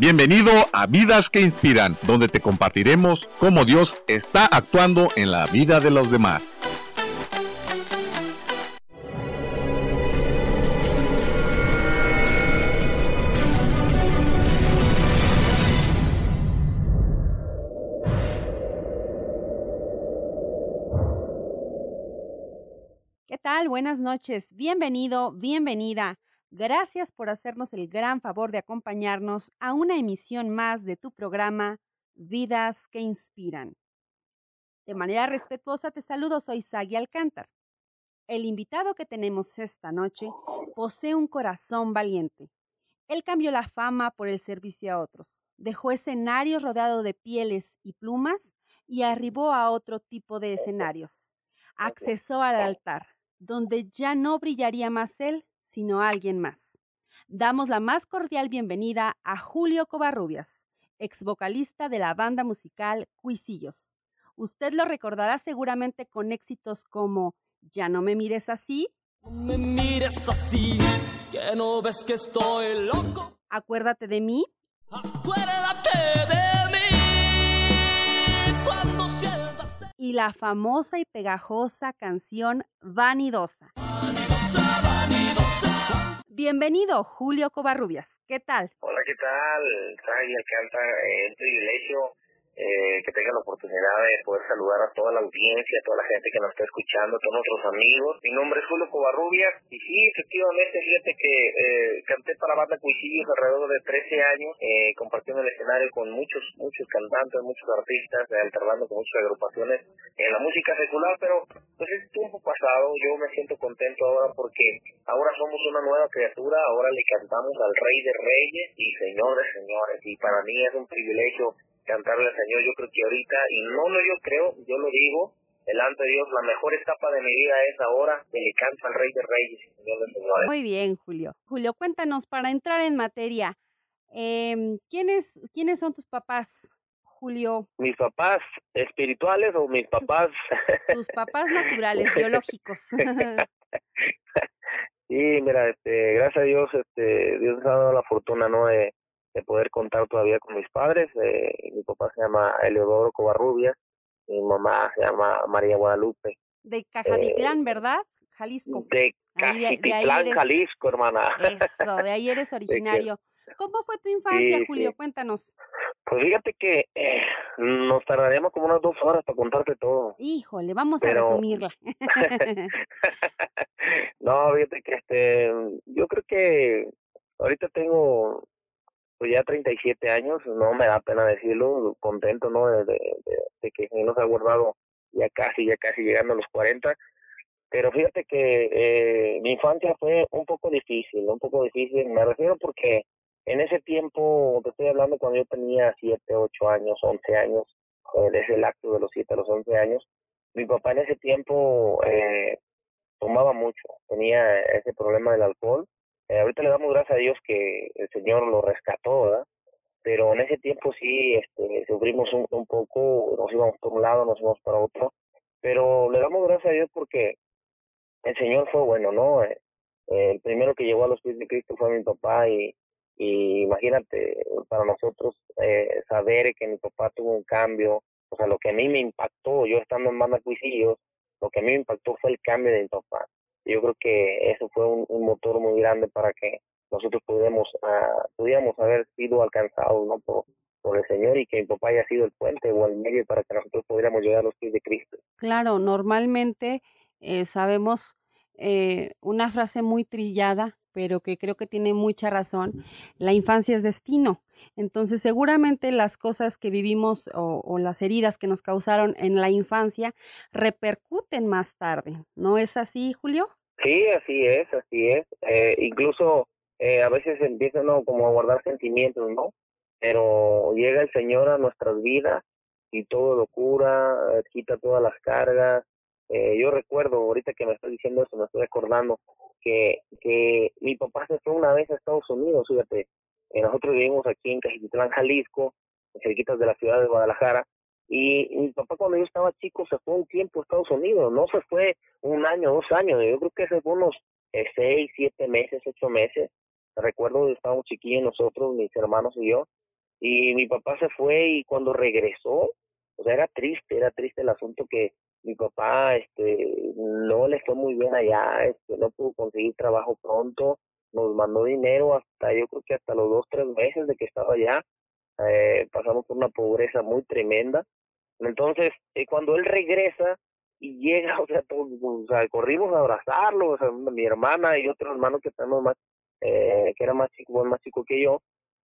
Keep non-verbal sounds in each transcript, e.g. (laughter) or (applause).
Bienvenido a Vidas que Inspiran, donde te compartiremos cómo Dios está actuando en la vida de los demás. ¿Qué tal? Buenas noches. Bienvenido, bienvenida. Gracias por hacernos el gran favor de acompañarnos a una emisión más de tu programa Vidas que Inspiran. De manera respetuosa te saludo, soy Sagi Alcántar. El invitado que tenemos esta noche posee un corazón valiente. Él cambió la fama por el servicio a otros, dejó escenarios rodeados de pieles y plumas y arribó a otro tipo de escenarios. Accesó al altar, donde ya no brillaría más él, sino alguien más. Damos la más cordial bienvenida a Julio Covarrubias, ex vocalista de la banda musical Cuisillos. Usted lo recordará seguramente con éxitos como Ya no me mires así. No me mires así, que no ves que estoy loco. Acuérdate de mí. Acuérdate de mí cuando sientas Y la famosa y pegajosa canción vanidosa. Bienvenido, Julio Covarrubias. ¿Qué tal? Hola, ¿qué tal? Sai Alcántara, eh, un privilegio eh, que tenga la oportunidad de poder saludar a toda la audiencia, a toda la gente que nos está escuchando, a todos nuestros amigos. Mi nombre es Julio Covarrubias y sí, efectivamente, fíjate que eh, canté para Banda Cuisillos alrededor de 13 años, eh, compartiendo el escenario con muchos, muchos cantantes, muchos artistas, eh, alternando con muchas agrupaciones en la música secular, pero pues es tiempo pasado, yo me siento contento ahora porque ahora somos una nueva criatura, ahora le cantamos al Rey de Reyes y Señor de Señores, y para mí es un privilegio cantarle al Señor, yo creo que ahorita, y no lo yo creo, yo lo digo, delante de Dios, la mejor etapa de mi vida es ahora que le canto al Rey de Reyes y Señor de Señores. Muy bien, Julio. Julio, cuéntanos para entrar en materia. em, ¿quiénes, ¿Quiénes son tus papás, Julio? ¿Mis papás espirituales o mis papás? (laughs) Tus papás naturales, (laughs) biológicos. (laughs) Sí, mira, este, gracias a Dios, este, Dios nos ha dado la fortuna, ¿no? De, de poder contar todavía con mis padres. Eh, mi papá se llama Eleodoro Covarrubias, mi mamá se llama María Guadalupe. De Cajatitlán, ¿verdad? Jalisco. De eres- Jalisco, hermana. Eso, de ahí eres (laughs) originario. ¿Cómo fue tu infancia, Sí, Julio? sí. Cuéntanos. Pues fíjate que eh, nos tardaríamos como unas dos horas para contarte todo. Híjole, vamos a resumirla. (laughs) no, fíjate que este, yo creo que ahorita tengo pues ya 37 años, no me da pena decirlo, contento, ¿no? De, de, de- de que nos ha guardado ya casi, ya casi llegando a los 40. Pero fíjate que eh, mi infancia fue un poco difícil, un poco difícil, me refiero porque en ese tiempo, te estoy hablando cuando yo tenía 7, 8 años, 11 años, eh, desde el acto de los 7 a los 11 años, mi papá en ese tiempo eh, tomaba mucho, tenía ese problema del alcohol. Eh, ahorita le damos gracias a Dios que el Señor lo rescató, ¿verdad? Pero en ese tiempo sí este, sufrimos un, un poco, nos íbamos por un lado, nos íbamos para otro, pero le damos gracias a Dios porque el Señor fue bueno, ¿no? Eh, el primero que llegó a los pies de Cristo fue mi papá y, y imagínate, para nosotros eh, saber que mi papá tuvo un cambio, o sea, lo que a mí me impactó, yo estando en Banda Cuisillos, lo que a mí me impactó fue el cambio de mi papá. Yo creo que eso fue un, motor muy grande para que nosotros pudiéramos, ah, pudiéramos haber sido alcanzados ¿no? por, por el Señor y que mi papá haya sido el puente o el medio para que nosotros pudiéramos llegar a los pies de Cristo. Claro, normalmente eh, sabemos eh, una frase muy trillada, pero que creo que tiene mucha razón. La infancia es destino. Entonces, seguramente las cosas que vivimos o, o las heridas que nos causaron en la infancia repercuten más tarde. ¿No es así, Julio? Sí, así es, así es. Eh, incluso eh, a veces empieza uno como a guardar sentimientos, ¿no? Pero llega el Señor a nuestras vidas y todo lo cura, quita todas las cargas. Eh, yo recuerdo, ahorita que me estás diciendo eso, me estoy acordando que, que mi papá se fue una vez a Estados Unidos, fíjate. Eh, nosotros vivimos aquí en Cajitlán, Jalisco, cerquitas de la ciudad de Guadalajara, y mi papá cuando yo estaba chico se fue un tiempo a Estados Unidos, no se fue un año, dos años, yo creo que se fue unos eh, seis, siete meses, ocho meses. Recuerdo que estábamos chiquillos nosotros, mis hermanos y yo, y mi papá se fue y cuando regresó, o sea, era triste, era triste el asunto que mi papá este no le fue muy bien allá, este no pudo conseguir trabajo pronto, nos mandó dinero hasta yo creo que hasta los dos tres meses de que estaba allá, eh, pasamos por una pobreza muy tremenda, entonces eh, cuando él regresa y llega, (laughs) o sea, todos, corrimos a abrazarlo, o sea, mi hermana y otro hermano que tenemos más, eh, que era más chico, más chico que yo,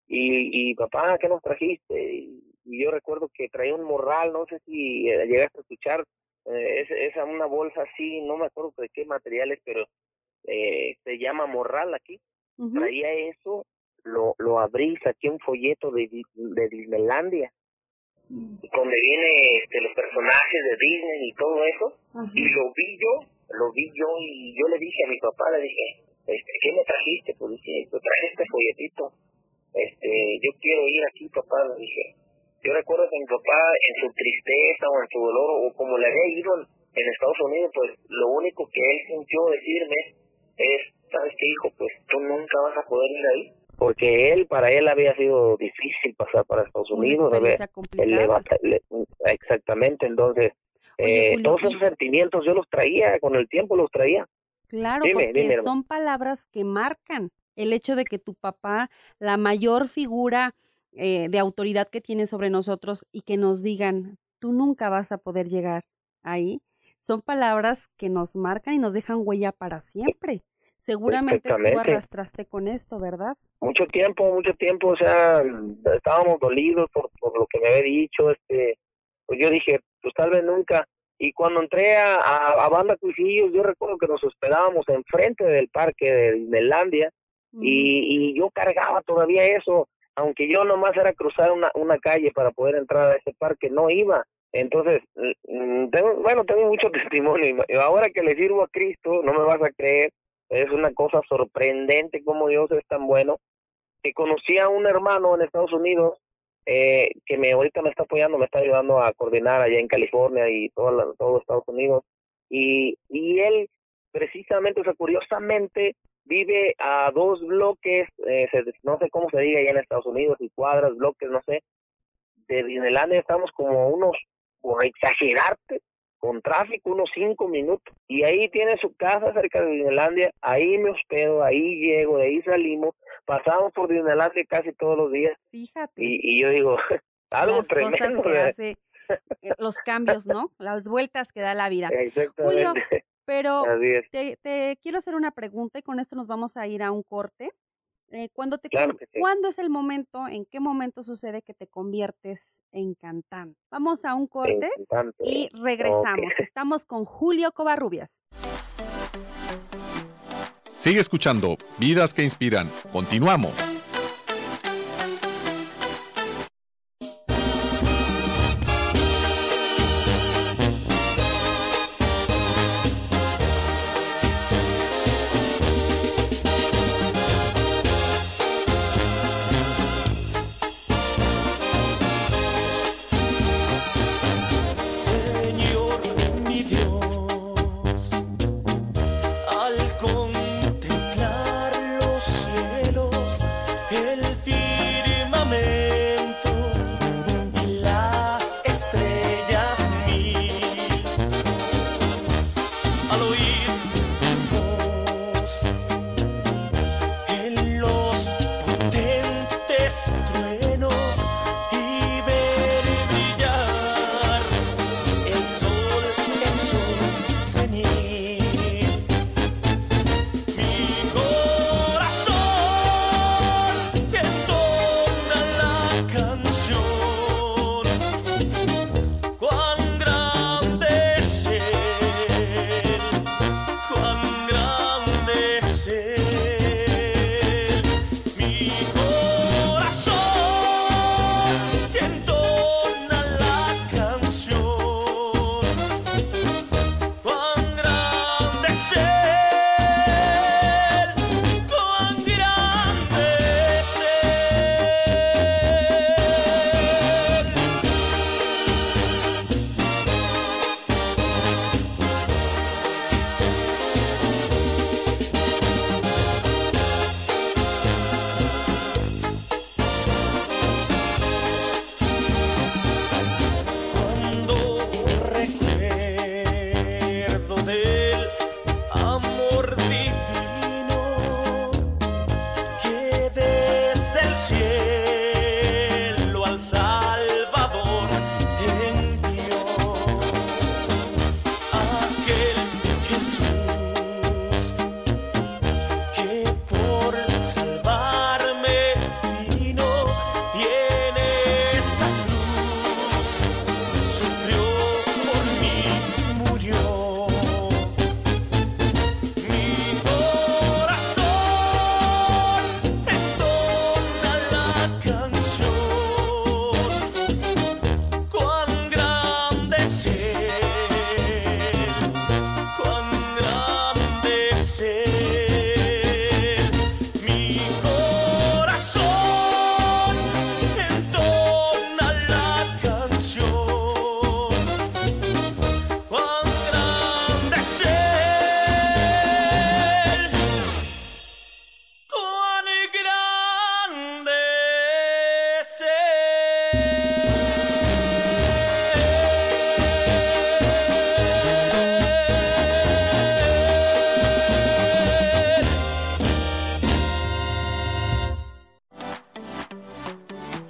y, y papá, ¿qué nos trajiste? Y, yo recuerdo que traía un morral, no sé si eh, llegaste a escuchar, eh, esa una bolsa así, no me acuerdo de qué materiales, pero eh, se llama morral aquí. Traía eso, lo, lo abrí, saqué un folleto de, de Disneylandia, mm. donde viene este, los personajes de Disney y todo eso, y lo vi yo, lo vi yo y yo le dije a mi papá, le dije, este, ¿qué me trajiste? Pues dije, pues traje este folletito este, yo quiero ir aquí, papá, le dije. Yo recuerdo que mi papá, en su tristeza o en su dolor, o como le había ido en Estados Unidos, pues lo único que él sintió decirme es, ¿sabes qué, hijo? Pues tú nunca vas a poder ir ahí. Porque él, para él había sido difícil pasar para Estados Unidos. exactamente, entonces, eh, todos esos sentimientos yo los traía, con el tiempo los traía. Claro, porque son palabras que marcan el hecho de que tu papá, la mayor figura eh, de autoridad que tiene sobre nosotros y que nos digan, tú nunca vas a poder llegar ahí, son palabras que nos marcan y nos dejan huella para siempre. Seguramente tú arrastraste con esto, ¿verdad? Mucho tiempo, mucho tiempo, o sea, estábamos dolidos por, por lo que me había dicho, este, pues yo dije, pues tal vez nunca, y cuando entré a, a, Banda Cuisillos, yo recuerdo que nos hospedábamos enfrente del parque de Disneylandia, y, y yo cargaba todavía eso, aunque yo nomás era cruzar una, una calle para poder entrar a ese parque, no iba. Entonces, mm, tengo, bueno, tengo (laughs) mucho testimonio. Ahora que le sirvo a Cristo, no me vas a creer, es una cosa sorprendente como Dios es tan bueno. Que conocí a un hermano en Estados Unidos eh, que me ahorita me está apoyando, me está ayudando a coordinar allá en California y todo, todo Estados Unidos. Y, y él, precisamente, o sea, curiosamente, vive a dos bloques, eh, no sé cómo se diga allá en Estados Unidos, y cuadras, bloques, no sé, de Disneylandia estamos como unos, por exagerarte, con tráfico, unos cinco minutos. Y ahí tiene su casa cerca de Disneylandia, ahí me hospedo, ahí llego, de ahí salimos, pasamos por Disneylandia casi todos los días. Fíjate. Y, yo digo, (laughs) algo Las tremendo. Cosas que hace, eh, los cambios, ¿no? Las vueltas que da la vida. (laughs) Julio, pero te, te, quiero hacer una pregunta y con esto nos vamos a ir a un corte. Eh, cuando te, ¿Cuándo es el momento, en qué momento sucede que te conviertes en cantante? Vamos a un corte y regresamos. (laughs) Estamos con Julio Covarrubias. Sigue escuchando Vidas que Inspiran. Continuamos.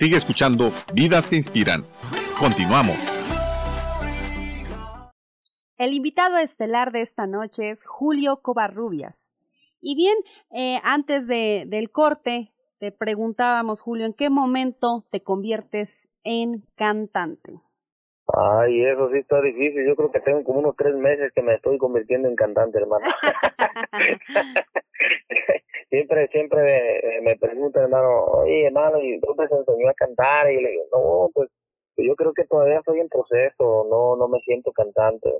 Sigue escuchando Vidas que Inspiran. Continuamos. El invitado estelar de esta noche es Julio Covarrubias. Y bien, eh, antes de, del corte, te preguntábamos, Julio, ¿en qué momento te conviertes en cantante? Ay, eso sí está difícil. Yo creo que tengo como unos tres meses que me estoy convirtiendo en cantante, hermano. (laughs) (laughs) siempre, siempre me, me preguntan, hermano, oye, hermano, ¿y dónde se enseñó a cantar? Y le digo, no, pues yo creo que todavía estoy en proceso, no, no me siento cantante,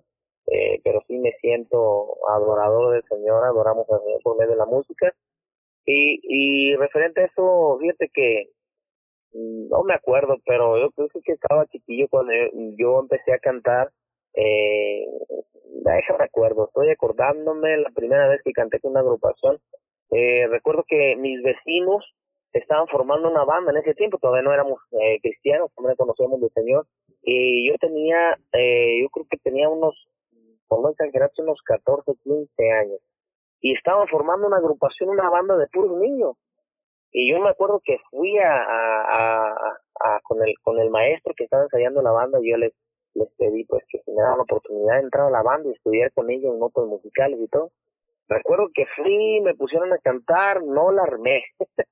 eh, pero sí me siento adorador del Señor, adoramos al Señor por medio de la música. Y, y referente a eso, fíjate que no me acuerdo, pero yo creo que estaba chiquillo cuando yo, empecé a cantar. Eh, déjame acuerdo, estoy acordándome la primera vez que canté con una agrupación. Eh, recuerdo que mis vecinos estaban formando una banda en ese tiempo, todavía no éramos eh, cristianos, no conocíamos del Señor. Y yo tenía, eh, yo creo que tenía unos, por no exagerarse, unos 14, 15 años. Y estaban formando una agrupación, una banda de puros niños y yo me acuerdo que fui a, a, con el con el maestro que estaba ensayando la banda y yo les, les pedí pues que me daban la oportunidad de entrar a la banda y estudiar con ellos en notas musicales y todo. Recuerdo que fui, me pusieron a cantar, no la armé, (laughs)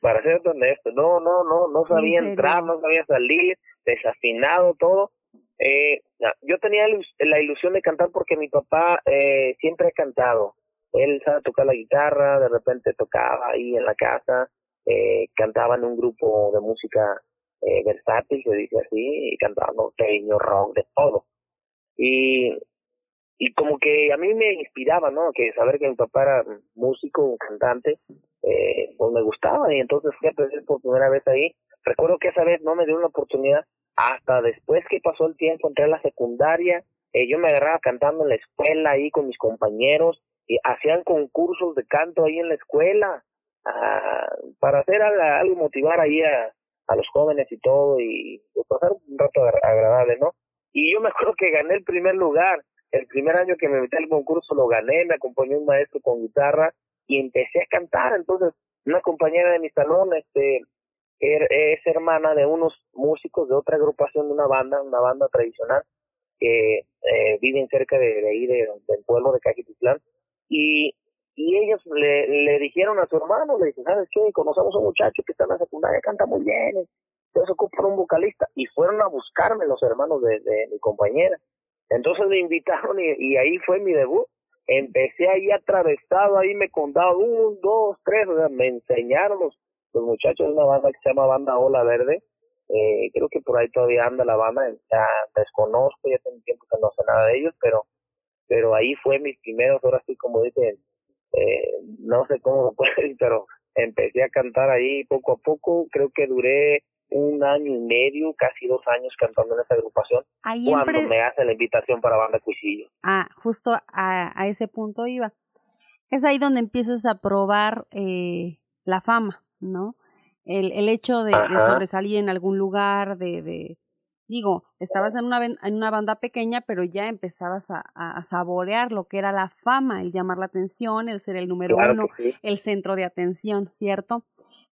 para ser honesto, no, no, no, no sabía entrar, no sabía salir, desafinado todo. Eh, yo tenía la ilusión de cantar porque mi papá eh, siempre ha cantado. Él sabe tocar la guitarra, de repente tocaba ahí en la casa, eh, cantaba en un grupo de música eh, versátil, se dice así, y cantaba norteño, rock, de todo. Y, y como que a mí me inspiraba, ¿no? Que saber que mi papá era músico, un cantante, eh, pues me gustaba y entonces fui a aprender por primera vez ahí. Recuerdo que esa vez no me dio una oportunidad, hasta después que pasó el tiempo, entré a la secundaria, eh, yo me agarraba cantando en la escuela ahí con mis compañeros, y hacían concursos de canto ahí en la escuela, para hacer algo, motivar ahí a, a, los jóvenes y todo y pues, pasar un rato agradable, ¿no? Y yo me acuerdo que gané el primer lugar, el primer año que me metí al concurso lo gané, me acompañó un maestro con guitarra y empecé a cantar, entonces una compañera de mi salón, este, er, es hermana de unos músicos de otra agrupación de una banda, una banda tradicional, que eh, viven cerca de, ahí, del pueblo de Cajititlán, y y ellos le, le dijeron a su hermano, le dijeron, ¿sabes qué? Conocemos a un muchacho que está en la secundaria, canta muy bien, entonces ocupa un vocalista. Y fueron a buscarme los hermanos de mi compañera. Entonces me invitaron y, ahí fue mi debut. Empecé ahí atravesado, ahí me contaban un, dos, tres, o sea, me enseñaron los, los muchachos de una banda que se llama Banda Ola Verde. Eh, creo que por ahí todavía anda la banda, ya desconozco, ya tengo tiempo que no sé nada de ellos, pero pero ahí fue mis primeros, ahora sí como dicen, eh, no sé cómo (laughs) fue, pero empecé a cantar ahí poco a poco, creo que duré un año y medio, casi dos años cantando en esa agrupación, cuando me hace la invitación para Banda Cuisillo. Ah, justo a, a, ese punto iba. Es ahí donde empiezas a probar eh, la fama, ¿no? El, el hecho de, de, sobresalir en algún lugar, de, de, Digo, estabas en una, en una banda pequeña, pero ya empezabas a, a, saborear lo que era la fama, el llamar la atención, el ser el número uno, el centro de atención, ¿cierto?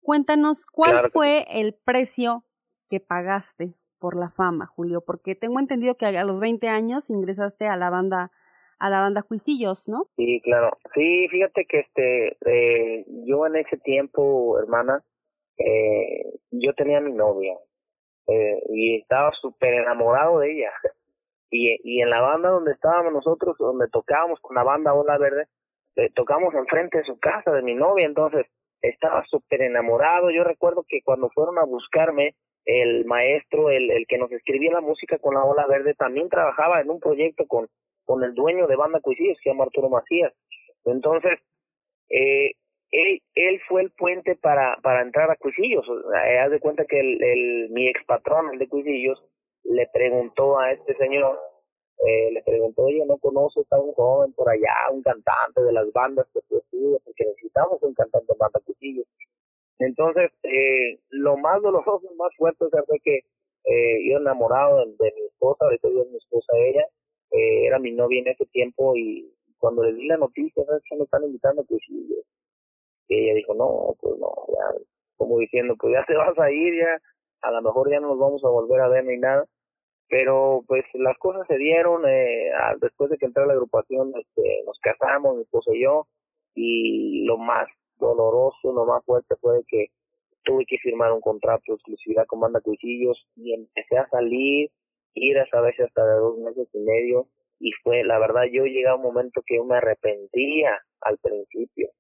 Cuéntanos, ¿cuál fue el precio que pagaste por la fama, Julio? Porque tengo entendido que a los 20 años ingresaste a la banda a la banda Juicillos, ¿no? Sí, claro. Sí, fíjate que este eh, yo en ese tiempo, hermana, eh, yo tenía mi novia eh, y estaba súper enamorado de ella. (laughs) Y, y en la banda donde estábamos nosotros, donde tocábamos con la banda Ola Verde, eh, tocamos enfrente de su casa, de mi novia, entonces estaba súper enamorado. Yo recuerdo que cuando fueron a buscarme, el maestro, el, el que nos escribía la música con la Ola Verde, también trabajaba en un proyecto con, con el dueño de Banda Cuisillos, que se llama Arturo Macías. Entonces, eh, él, él fue el puente para, para entrar a Cuisillos. Eh, haz de cuenta que el, el, mi ex patrón, el de Cuisillos, le preguntó a este señor, eh, le preguntó, oye, ¿no conoces a un joven por allá, un cantante de las bandas que tú estudias? Porque necesitamos un cantante de banda Cuisillos. Entonces, eh, lo más doloroso, más fuerte fue que eh, yo enamorado de, mi esposa, ahorita yo es mi esposa ella, eh, era mi novia en ese tiempo y cuando le di la noticia, ¿sabes que me están invitando a Cuisillos? Y ella dijo, no, pues no, ya, como diciendo, pues ya te vas a ir, ya, a lo mejor ya no nos vamos a volver a ver ni nada, pero pues las cosas se dieron, eh, después de que entré a la agrupación, este, nos casamos, mi esposa y yo, y lo más doloroso, lo más fuerte fue que tuve que firmar un contrato de exclusividad con Banda Cuchillos y empecé a salir, ir a veces hasta de dos meses y medio, y fue, la verdad, yo llegué a un momento que yo me arrepentía al principio.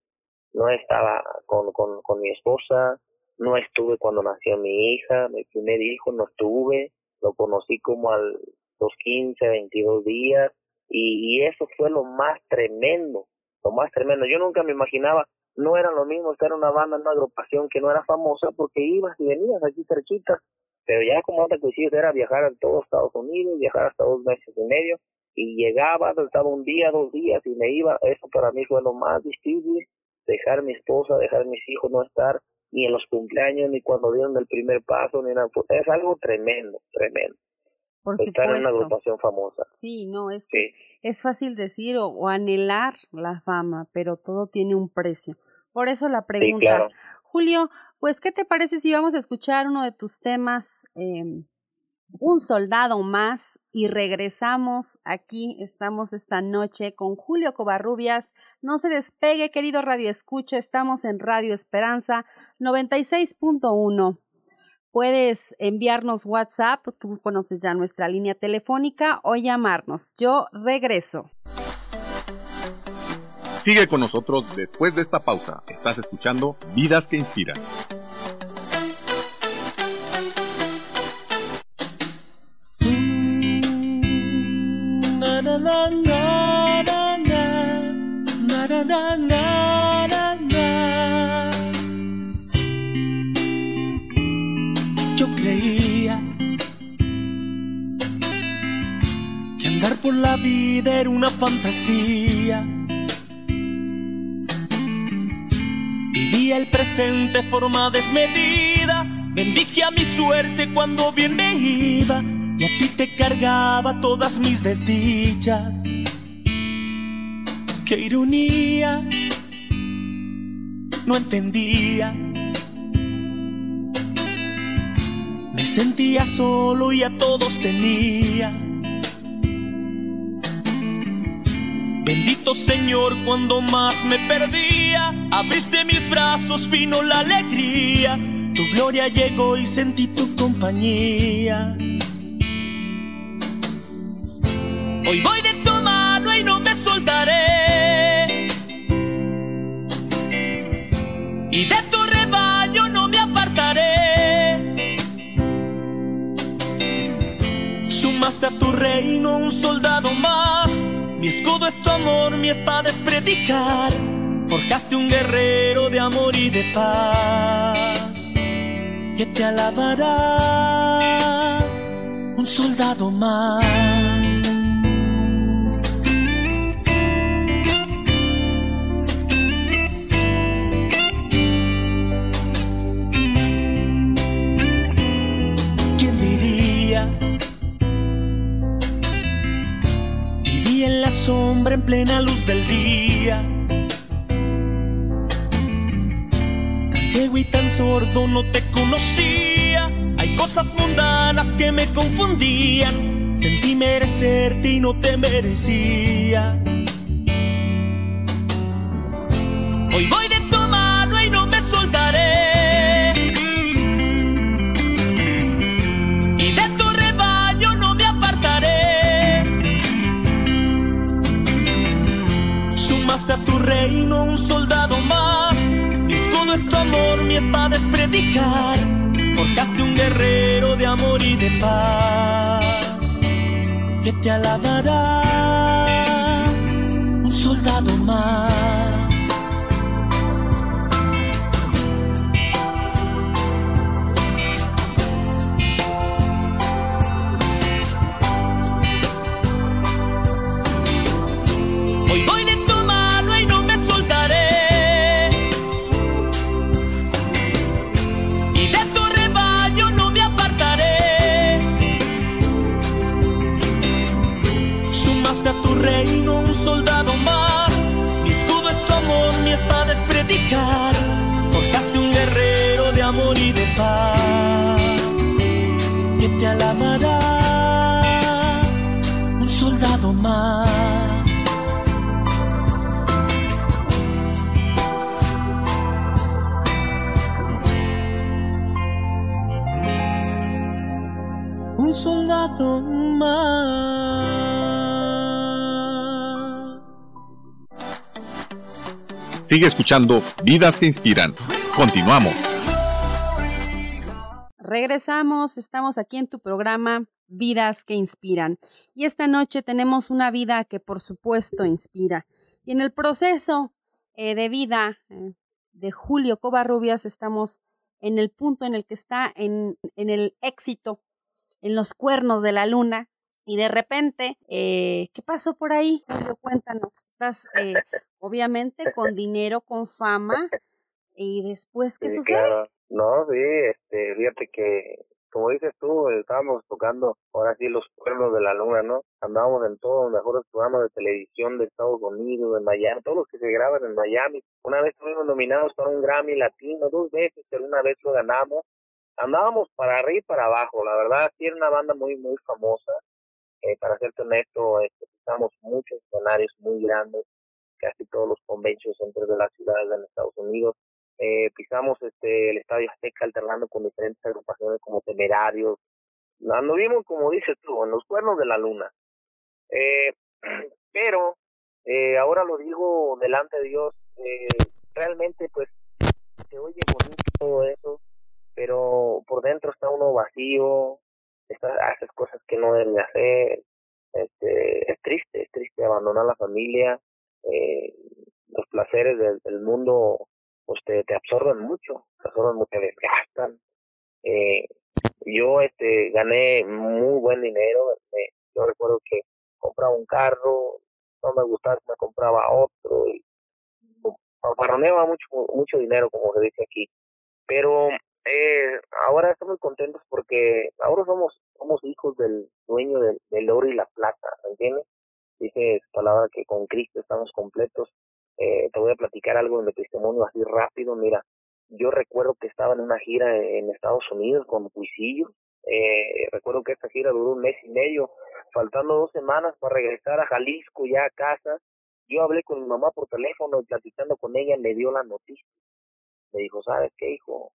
No estaba con, con, con mi esposa, no estuve cuando nació mi hija, mi primer hijo no estuve, lo conocí como a los 15, 22 días, y, y eso fue lo más tremendo, lo más tremendo. Yo nunca me imaginaba, no era lo mismo estar en una banda, en una agrupación que no era famosa, porque ibas y venías aquí cerquita, pero ya como antes que era viajar a todos Estados Unidos, viajar hasta dos meses y medio, y llegaba, estaba un día, dos días y me iba, eso para mí fue lo más difícil, dejar a mi esposa, dejar a mis hijos, no estar ni en los cumpleaños, ni cuando dieron el primer paso, ni nada, es algo tremendo, tremendo. Por estar en una agrupación famosa. Sí, no, es que es fácil decir o, anhelar la fama, pero todo tiene un precio. Por eso la pregunta, Julio, pues, ¿qué te parece si vamos a escuchar uno de tus temas? Eh, un soldado más y regresamos. Aquí estamos esta noche con Julio Covarrubias. No se despegue, querido Radio Escucha. Estamos en Radio Esperanza 96.1. Puedes enviarnos WhatsApp, tú conoces ya nuestra línea telefónica o llamarnos. Yo regreso. Sigue con nosotros después de esta pausa. Estás escuchando Vidas que Inspiran. La vida era una fantasía. Vivía el presente forma desmedida. Bendije a mi suerte cuando bien me iba y a ti te cargaba todas mis desdichas. Qué ironía, no entendía. Me sentía solo y a todos tenía. Bendito Señor, cuando más me perdía, abriste mis brazos, vino la alegría. Tu gloria llegó y sentí tu compañía. Hoy voy de tu mano y no me soltaré. Y de tu rebaño no me apartaré. Sumaste a tu reino un soldado más. Mi escudo es tu amor, mi espada es predicar. Forjaste un guerrero de amor y de paz. Que te alabará un soldado más. En plena luz del día. Tan ciego y tan sordo no te conocía. Hay cosas mundanas que me confundían. Sentí merecerte y no te merecía. Paz. Que te alabará Sigue escuchando Vidas que Inspiran. Continuamos. Regresamos, estamos aquí en tu programa Vidas que Inspiran. Y esta noche tenemos una vida que por supuesto inspira. Y en el proceso eh, de vida eh, de Julio Covarrubias estamos en el punto en el que está en, en el éxito, en los cuernos de la luna. Y de repente, eh, ¿qué pasó por ahí? Julio, cuéntanos. Estás eh, obviamente con dinero, con fama. ¿Y después qué sucede? No, sí, este, fíjate que como dices tú, estábamos tocando ahora sí los cuernos de la luna, ¿no? Andábamos en todos los mejores programas de televisión de Estados Unidos, de Miami, todos los que se graban en Miami. Una vez estuvimos nominados para un Grammy latino, dos veces, pero una vez lo ganamos. Andábamos para arriba y para abajo, la verdad, sí era una banda muy, muy famosa. Eh, para serte honesto, pisamos muchos escenarios muy grandes, casi todos los conventions centros de las ciudades de Estados Unidos eh, pisamos este el Estadio Azteca alternando con diferentes agrupaciones como Temerarios. vimos como dices tú, en los cuernos de la luna. Eh, (clears throat) pero eh, ahora lo digo delante de Dios, eh, realmente pues se oye bonito todo eso, pero por dentro está uno vacío, está, haces cosas que no deben hacer, este, es triste, es triste abandonar la familia, eh, los placeres del, mundo pues te, te absorben mucho, te absorben mucho, te desgastan. Eh, yo este gané muy buen dinero, yo recuerdo que compraba un carro, no me gustaba, me compraba otro, y parroneaba mucho, mucho dinero, como se dice aquí. Pero eh, ahora estamos contentos porque ahora somos somos hijos del dueño del, oro y la plata, ¿me entiendes? Dice su palabra que con Cristo estamos completos eh, te voy a platicar algo de mi testimonio así rápido. Mira, yo recuerdo que estaba en una gira en Estados Unidos con Cuisillo. Eh, recuerdo que esta gira duró un mes y medio, faltando dos semanas para regresar a Jalisco ya a casa. Yo hablé con mi mamá por teléfono y platicando con ella me dio la noticia. Me dijo, ¿sabes qué, hijo?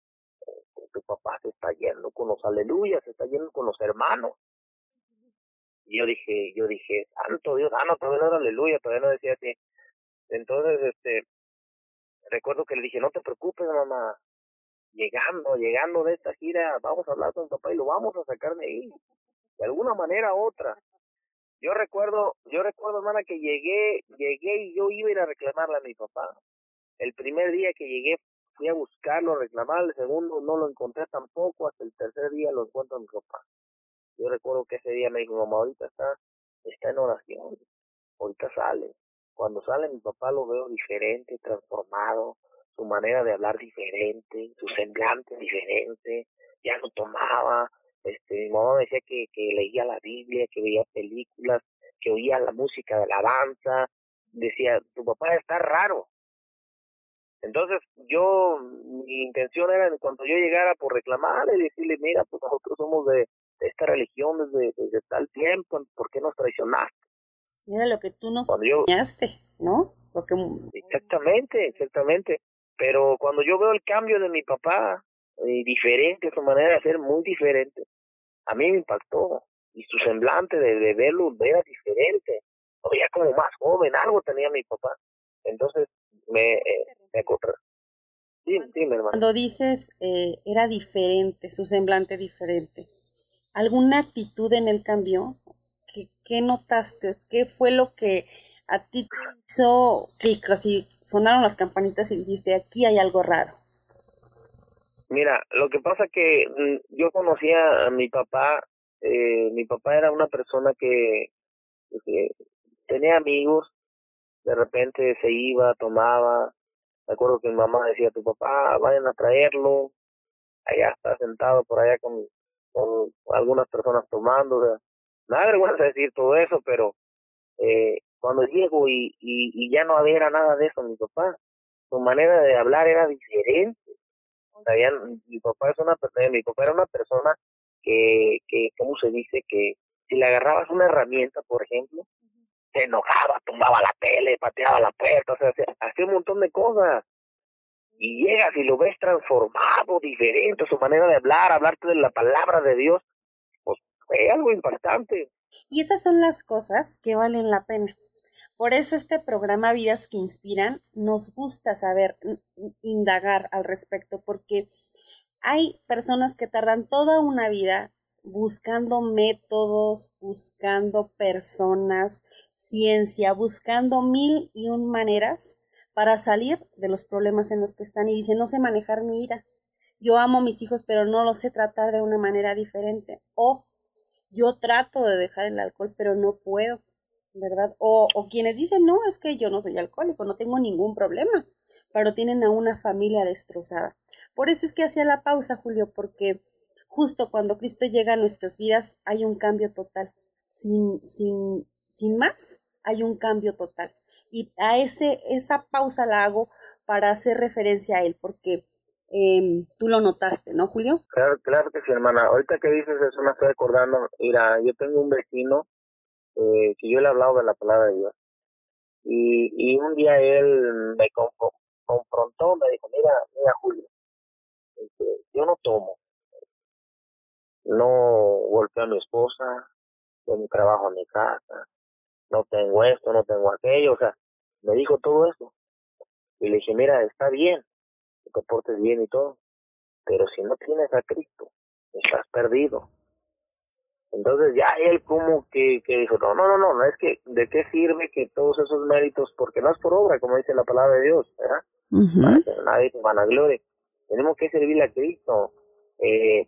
Tu papá se está yendo con los aleluyas, se está yendo con los hermanos. Y yo dije, yo dije, santo Dios, ah, no, todavía no era aleluya, todavía no decía así. Entonces, este, recuerdo que le dije, no te preocupes, mamá, llegando, llegando de esta gira, vamos a hablar con papá y lo vamos a sacar de ahí, de alguna manera u otra. Yo recuerdo, yo recuerdo, hermana, que llegué, llegué y yo iba a ir a reclamarle a mi papá. El primer día que llegué fui a buscarlo, a reclamar, el segundo no lo encontré tampoco, hasta el tercer día lo encuentro a mi papá. Yo recuerdo que ese día me dijo, mamá, ahorita está, está en oración, ahorita sale. Cuando sale mi papá lo veo diferente, transformado, su manera de hablar diferente, su semblante diferente, ya no tomaba, este, mi mamá me decía que, que leía la Biblia, que veía películas, que oía la música de la danza, decía, tu papá está raro. Entonces yo, mi intención era cuando yo llegara por reclamarle, decirle, mira, pues nosotros somos de, esta religión desde, desde tal tiempo, ¿por qué nos traicionaste? Era lo que tú nos enseñaste, ¿no? Exactamente, exactamente. Pero cuando yo veo el cambio de mi papá, eh, diferente, su manera de ser muy diferente, a mí me impactó. Y su semblante de, de verlo era diferente. Todavía como más joven, algo tenía mi papá. Entonces me, eh, Sí, sí, mi hermano. Cuando dices eh, era diferente, su semblante diferente, ¿alguna actitud en él cambió? ¿qué, notaste? ¿Qué fue lo que a ti te hizo clic? Así sonaron las campanitas y dijiste, aquí hay algo raro. Mira, lo que pasa que mm, yo conocía a mi papá, eh, mi papá era una persona que, tenía amigos, de repente se iba, tomaba, me acuerdo que mi mamá decía a tu papá, vayan a traerlo, allá está sentado por allá con, con algunas personas tomando, me da vergüenza decir todo eso, pero eh, cuando llego y, y, ya no había nada de eso mi papá, su manera de hablar era diferente. Sabían, mi papá es una persona, mi papá era una persona que, que, ¿cómo se dice? Que si le agarrabas una herramienta, por ejemplo, se enojaba, tumbaba la tele, pateaba la puerta, o sea, hacía un montón de cosas. Y llegas y lo ves transformado, diferente, su manera de hablar, hablarte de la palabra de Dios, fue algo impactante. Y esas son las cosas que valen la pena. Por eso este programa Vidas que Inspiran nos gusta saber, indagar al respecto, porque hay personas que tardan toda una vida buscando métodos, buscando personas, ciencia, buscando mil y un maneras para salir de los problemas en los que están y dicen, no sé manejar mi vida. Yo amo a mis hijos, pero no los sé tratar de una manera diferente. O yo trato de dejar el alcohol, pero no puedo, ¿verdad? O, o quienes dicen, no, es que yo no soy alcohólico, no tengo ningún problema, pero tienen a una familia destrozada. Por eso es que hacía la pausa, Julio, porque justo cuando Cristo llega a nuestras vidas hay un cambio total. Sin, sin, sin más, hay un cambio total. Y a ese, esa pausa la hago para hacer referencia a él, porque eh, tú lo notaste, ¿no, Julio? Claro, claro que sí, hermana. Ahorita que dices eso me estoy acordando. Mira, yo tengo un vecino eh, que yo le he hablado de la palabra de Dios. Y, y un día él me confrontó, me dijo, mira, mira, Julio, este, yo no tomo. No golpeo a mi esposa, de mi trabajo a mi casa, no tengo esto, no tengo aquello, o sea, me dijo todo eso. Y le dije, mira, está bien, que te portes bien y todo, pero si no tienes a Cristo, estás perdido. Entonces ya él como que, que dijo, no, no, no, no, no es que, ¿de qué sirve que todos esos méritos, porque no es por obra, como dice la palabra de Dios, ¿verdad? Para que nadie vanaglorie. Tenemos que servirle a Cristo. Eh,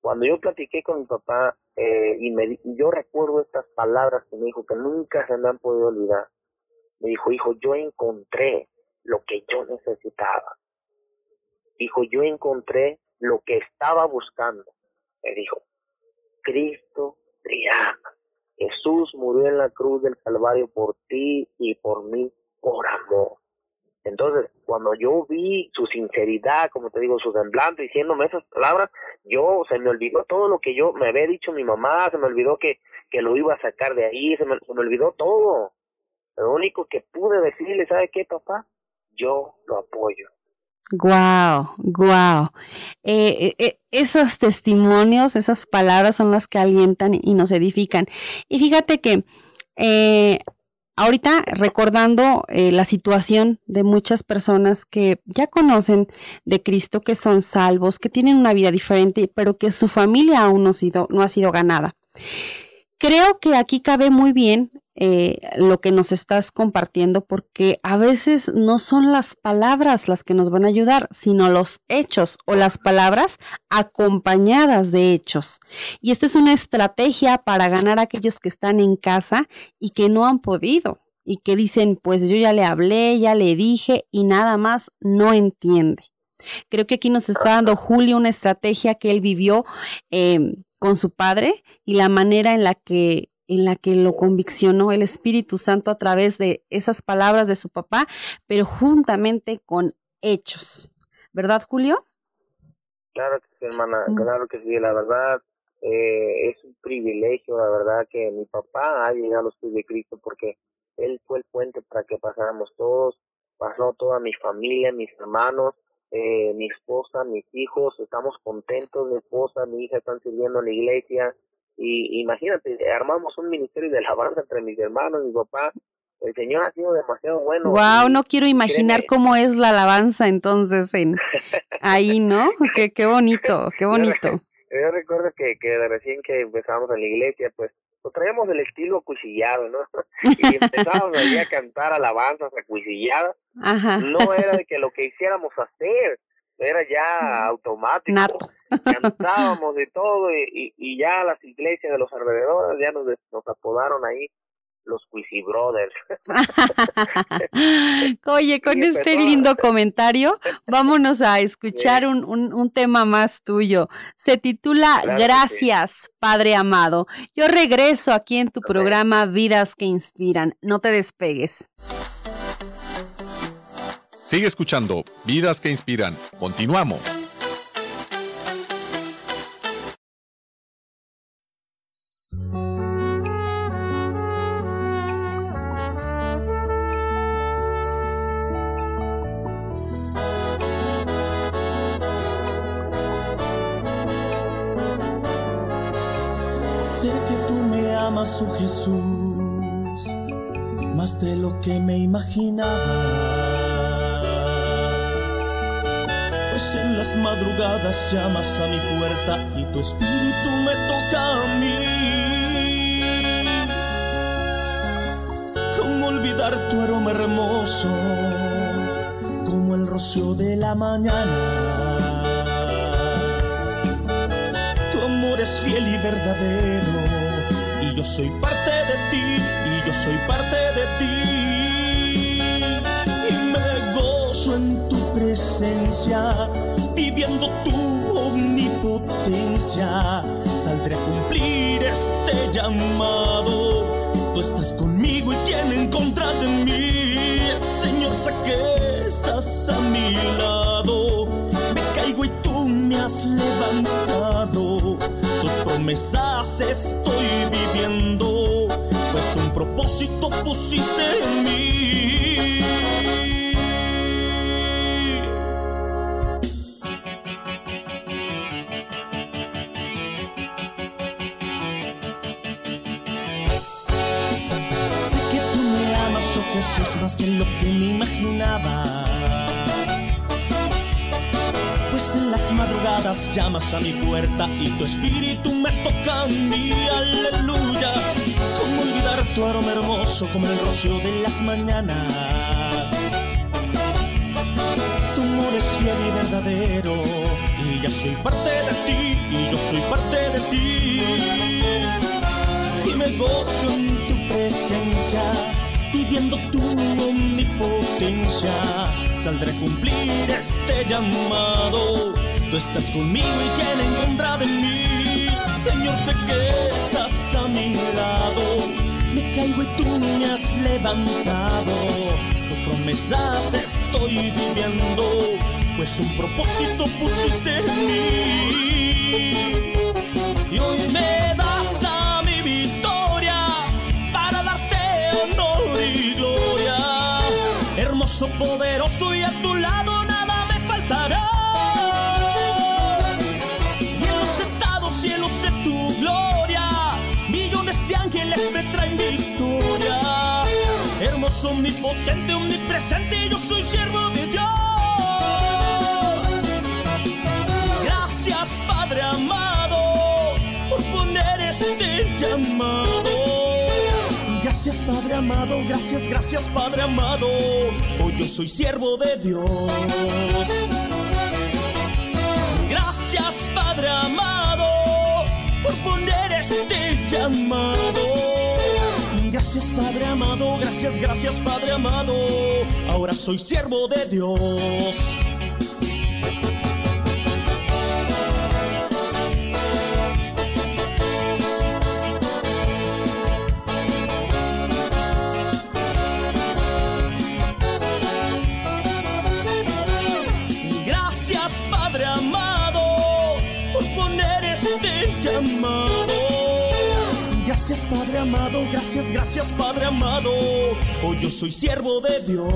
cuando yo platiqué con mi papá, eh, y me, yo recuerdo estas palabras que me dijo que nunca se me han podido olvidar. Me dijo, hijo, yo encontré lo que yo necesitaba. Dijo, yo encontré lo que estaba buscando. Me dijo, Cristo te ama. Jesús murió en la cruz del Calvario por ti y por mí por amor. Entonces, cuando yo vi su sinceridad, como te digo, su semblante, diciéndome esas palabras, yo se me olvidó todo lo que yo me había dicho mi mamá, se me olvidó que, que lo iba a sacar de ahí, se me, se me olvidó todo. Lo único que pude decirle, ¿sabe qué, papá? Yo lo apoyo. Guau, guau. Eh, eh, esos testimonios, esas palabras son las que alientan y nos edifican. Y fíjate que eh, ahorita recordando eh, la situación de muchas personas que ya conocen de Cristo, que son salvos, que tienen una vida diferente, pero que su familia aún no, sido, no ha sido ganada. Creo que aquí cabe muy bien eh, lo que nos estás compartiendo, porque a veces no son las palabras las que nos van a ayudar, sino los hechos o las palabras acompañadas de hechos. Y esta es una estrategia para ganar a aquellos que están en casa y que no han podido y que dicen, pues yo ya le hablé, ya le dije y nada más no entiende. Creo que aquí nos está dando Julio una estrategia que él vivió eh, con su padre y la manera en la que en la que lo conviccionó el Espíritu Santo a través de esas palabras de su papá, pero juntamente con hechos. ¿Verdad, Julio? Claro que sí, hermana, mm. claro que sí, la verdad eh, es un privilegio, la verdad, que mi papá haya llegado a los pies de Cristo porque él fue el puente para que pasáramos todos, pasó toda mi familia, mis hermanos, eh, mi esposa, mis hijos, estamos contentos, mi esposa, mi hija están sirviendo en la iglesia, y imagínate, armamos un ministerio de alabanza entre mis hermanos, mi papá. El Señor ha sido demasiado bueno. Wow, no quiero imaginar cómo es la alabanza entonces en ahí, ¿no? (laughs) qué, qué bonito, qué bonito. Yo, recuerdo que, que recién que empezamos en la iglesia, pues, pues traíamos el estilo cuchillado, ¿no? (laughs) Y empezábamos ahí a cantar alabanzas acuchilladas. No era de que lo que hiciéramos hacer, era ya (laughs) automático. Cantábamos de todo y, y, ya las iglesias de los alrededores ya nos, nos apodaron ahí los Quisi Brothers. (laughs) Oye, con este lindo comentario, vámonos a escuchar un, un, un, tema más tuyo. Se titula Gracias, Padre amado. Yo regreso aquí en tu programa Vidas que Inspiran. No te despegues. Sigue escuchando Vidas que Inspiran. Continuamos. Sé que tú me amas, oh Jesús, más de lo que me imaginaba. Pues en las madrugadas llamas a mi puerta y tu espíritu me toca a mí. Olvidar tu aroma hermoso, como el rocío de la mañana? es fiel y verdadero. Y yo soy parte de ti, y yo soy parte de ti. Y me gozo en tu presencia, viviendo tu omnipotencia. Saldré a cumplir este llamado. Tú estás conmigo y quién en contra de mí. Señor, sé que estás a mi lado. Me caigo y tú me has levantado tus promesas estoy viviendo, pues un propósito pusiste en mí. De lo que me imaginaba en las madrugadas llamas a mi puerta y tu espíritu me toca a mí, aleluya. ¿Cómo olvidar tu aroma hermoso como el rocío de las mañanas? Tu amor es fiel y verdadero y ya soy parte de ti y yo soy parte de ti. Y me gozo en tu presencia, viviendo tu omnipotencia saldré a cumplir este llamado. Tú estás conmigo y quien en contra de mí. Señor, sé que estás a mi lado. Me caigo y tú me has levantado. Tus promesas estoy viviendo, pues un propósito pusiste en mí. Hermoso, poderoso y a tu lado nada me faltará. Y en estados cielos de tu gloria, millones de ángeles me traen victoria. Hermoso, omnipotente, omnipresente, yo soy siervo de Dios. Padre amado, gracias, gracias Padre amado. Hoy yo soy siervo de Dios. Gracias Padre amado por poner este llamado. Gracias Padre amado, gracias, gracias Padre amado. Ahora soy siervo de Dios. Gracias Padre amado, gracias, gracias Padre amado. Hoy yo soy siervo de Dios.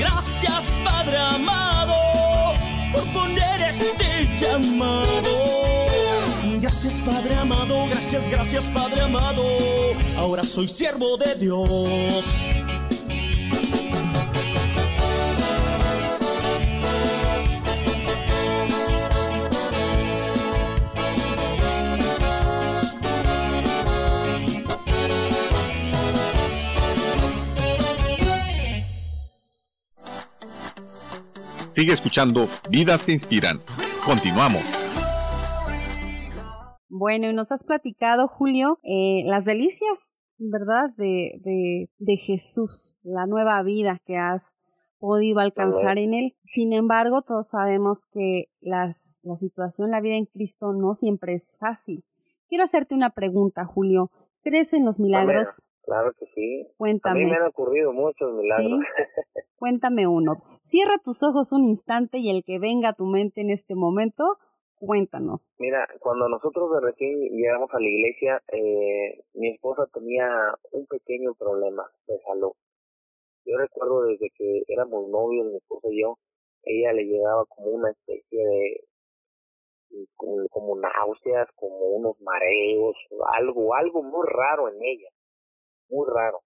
Gracias Padre amado por poner este llamado. Gracias Padre amado, gracias, gracias Padre amado. Ahora soy siervo de Dios. Sigue escuchando Vidas que Inspiran. Continuamos. Bueno, y nos has platicado, Julio, eh, las delicias, ¿verdad? De, de, de Jesús, la nueva vida que has podido alcanzar en Él. Sin embargo, todos sabemos que las, la situación, la vida en Cristo no siempre es fácil. Quiero hacerte una pregunta, Julio. ¿Crees en los milagros? Claro que sí. Cuéntame. A mí me han ocurrido muchos milagros. Cuéntame uno. Cierra tus ojos un instante y el que venga a tu mente en este momento, cuéntanos. Mira, cuando nosotros de recién llegamos a la iglesia, eh, mi esposa tenía un pequeño problema de salud. Yo recuerdo desde que éramos novios, mi esposa y yo, ella le llegaba como una especie de como náuseas, como unos mareos, algo, algo muy raro en ella, muy raro.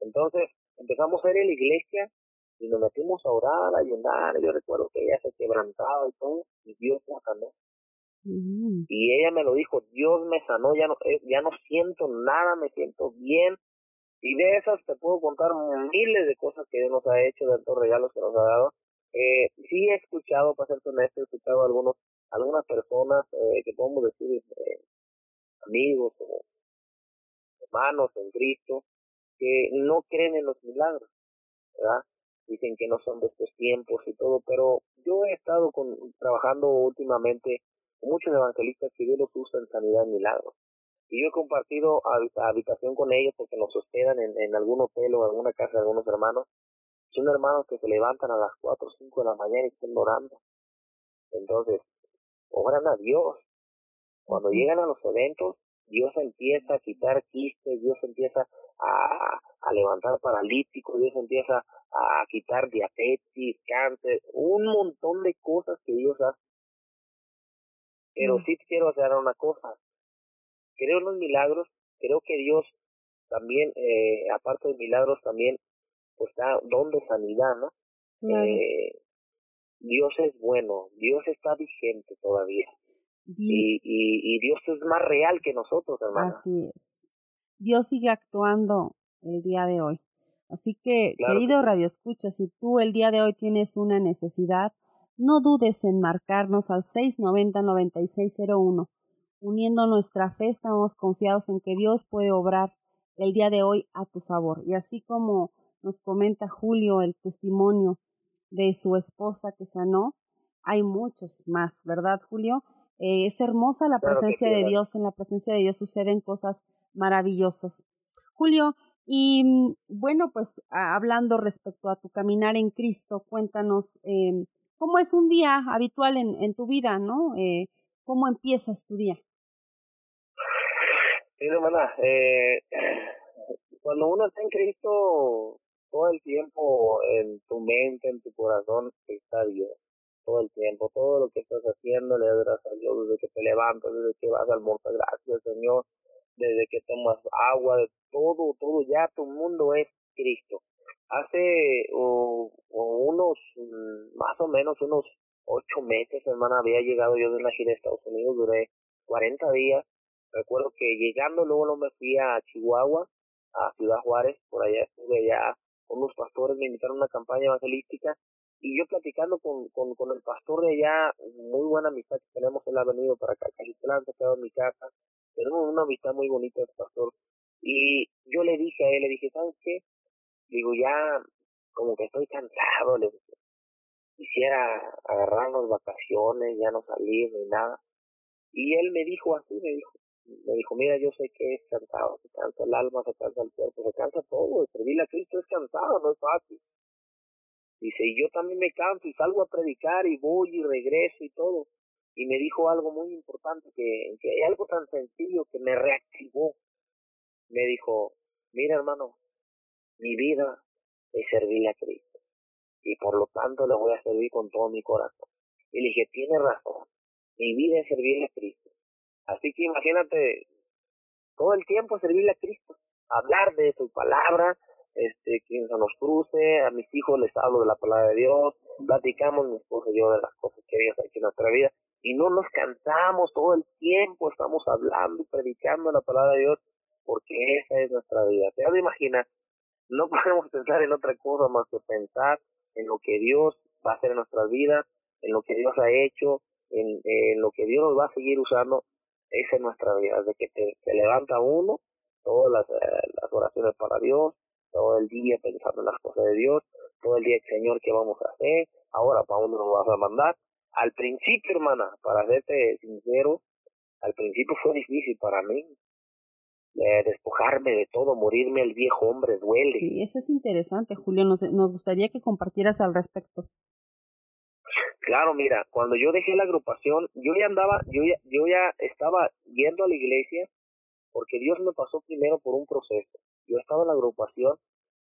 Entonces empezamos a ir a la iglesia y nos metimos a orar, a ayunar, yo recuerdo que ella se quebrantaba y todo, y Dios la sanó. Mm. Y ella me lo dijo, Dios me sanó, ya no, eh, ya no siento nada, me siento bien. Y de esas te puedo contar miles de cosas que Dios nos ha hecho, de estos regalos que nos ha dado. Eh, sí he escuchado, para ser honesto, he escuchado algunos, algunas personas eh, que podemos decir eh, amigos o hermanos en Cristo, que no creen en los milagros, ¿verdad? Dicen que no son de estos tiempos y todo, pero yo he estado con, trabajando últimamente con muchos evangelistas que Dios los usa en sanidad y milagros. Y yo he compartido habitación con ellos porque nos hospedan en, en algún hotel o alguna casa de algunos hermanos son hermanos que se levantan a las 4 o 5 de la mañana y están orando. Entonces, obran a Dios. Cuando llegan a los eventos, Dios empieza a quitar quistes, Dios empieza a, a levantar paralíticos, Dios empieza a quitar diabetes, cáncer, un montón de cosas que Dios hace. Pero mm. sí quiero hacer una cosa. Creo en los milagros, creo que Dios también, eh, aparte de milagros, también está don de sanidad, ¿no? Eh, Dios es bueno, Dios está vigente todavía. Y, y, Dios es más real que nosotros, hermano. Así es. Dios sigue actuando el día de hoy. Así que, querido Radio Escucha, si tú el día de hoy tienes una necesidad, no dudes en marcarnos al 690-9601. Uniendo nuestra fe, estamos confiados en que Dios puede obrar el día de hoy a tu favor. Y así como nos comenta Julio el testimonio de su esposa que sanó. Hay muchos más, ¿verdad, Julio? Eh, es hermosa la presencia de Dios, en la presencia de Dios suceden cosas maravillosas. Julio, y mm, bueno, pues hablando respecto a tu caminar en Cristo, cuéntanos eh, cómo es un día habitual en, en tu vida, ¿no? Eh, ¿Cómo empiezas tu día? Sí, hermana, eh, cuando uno está en Cristo, todo el tiempo en tu mente, en tu corazón está Dios. Todo el tiempo, todo lo que estás haciendo le das a Dios desde que te levantas, desde que vas al monte, gracias Señor, desde que tomas agua, de todo, todo, ya tu mundo es Cristo. Hace unos, mm, más o menos unos ocho meses, hermana, había llegado yo de una gira de Estados Unidos, duré 40 días. Recuerdo que llegando luego me fui a Chihuahua, a Ciudad Juárez, por allá estuve ya unos pastores me invitaron a una campaña evangelística y yo platicando con, con, con el pastor de allá, muy buena amistad que tenemos, él ha venido para acá, Cajitlán, se quedado en mi casa, tenemos una amistad muy bonita el pastor, y yo le dije a él, le dije, ¿sabes qué? Digo, ya como que estoy cansado, le dije, quisiera agarrarnos vacaciones, ya no salir ni nada, y él me dijo así, me dijo, me dijo, mira, yo sé que es cansado, se cansa el alma, se cansa el cuerpo, se cansa todo, servirle a Cristo es cansado, no es fácil. Dice, y yo también me canso y salgo a predicar y voy y regreso y todo. Y me dijo algo muy importante, que, que hay algo tan sencillo que me reactivó. Me dijo, mira hermano, mi vida es servirle a Cristo. Y por lo tanto le voy a servir con todo mi corazón. Y le dije, tiene razón, mi vida es servirle a Cristo Así que imagínate todo el tiempo servirle a Cristo, hablar de su palabra, este, que se nos cruce, a mis hijos les hablo de la palabra de Dios, platicamos mi esposo y yo de las cosas que Dios ha hecho en nuestra vida, y no nos cansamos todo el tiempo, estamos hablando y predicando la palabra de Dios, porque esa es nuestra vida. Te has de imaginar, no (laughs) podemos pensar en otra cosa más que pensar en lo que Dios va a hacer en nuestras vidas, en lo que Dios ha hecho, en, en lo que Dios nos va a seguir usando esa es nuestra vida, de que te, levanta uno, todas las, eh, las oraciones para Dios, todo el día pensando en las cosas de Dios, todo el día, Señor, ¿qué vamos a hacer? Ahora, ¿para dónde nos vas a mandar? Al principio, hermana, para serte sincero, al principio fue difícil para mí. Eh, despojarme de todo, morirme el viejo hombre duele. Sí, eso es interesante, Julio. Nos, nos gustaría que compartieras al respecto. Claro, mira, cuando yo dejé la agrupación, yo ya andaba, yo ya, yo ya estaba yendo a la iglesia porque Dios me pasó primero por un proceso. Yo estaba en la agrupación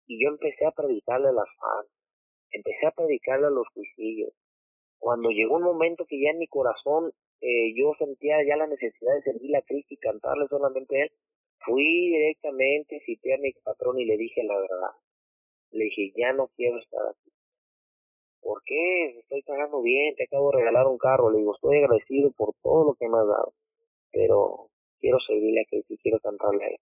y yo empecé a predicarle a las fans, empecé a predicarle a los juicios, cuando llegó un momento que ya en mi corazón eh, yo sentía ya la necesidad de servir a Cristo y cantarle solamente a Él, fui directamente, cité a mi patrón y le dije la verdad. Le dije, ya no quiero estar aquí. ¿Por qué? Estoy pagando bien, te acabo de regalar un carro. Le digo, estoy agradecido por todo lo que me has dado, pero quiero servirle a Cristo y quiero cantarle a Él.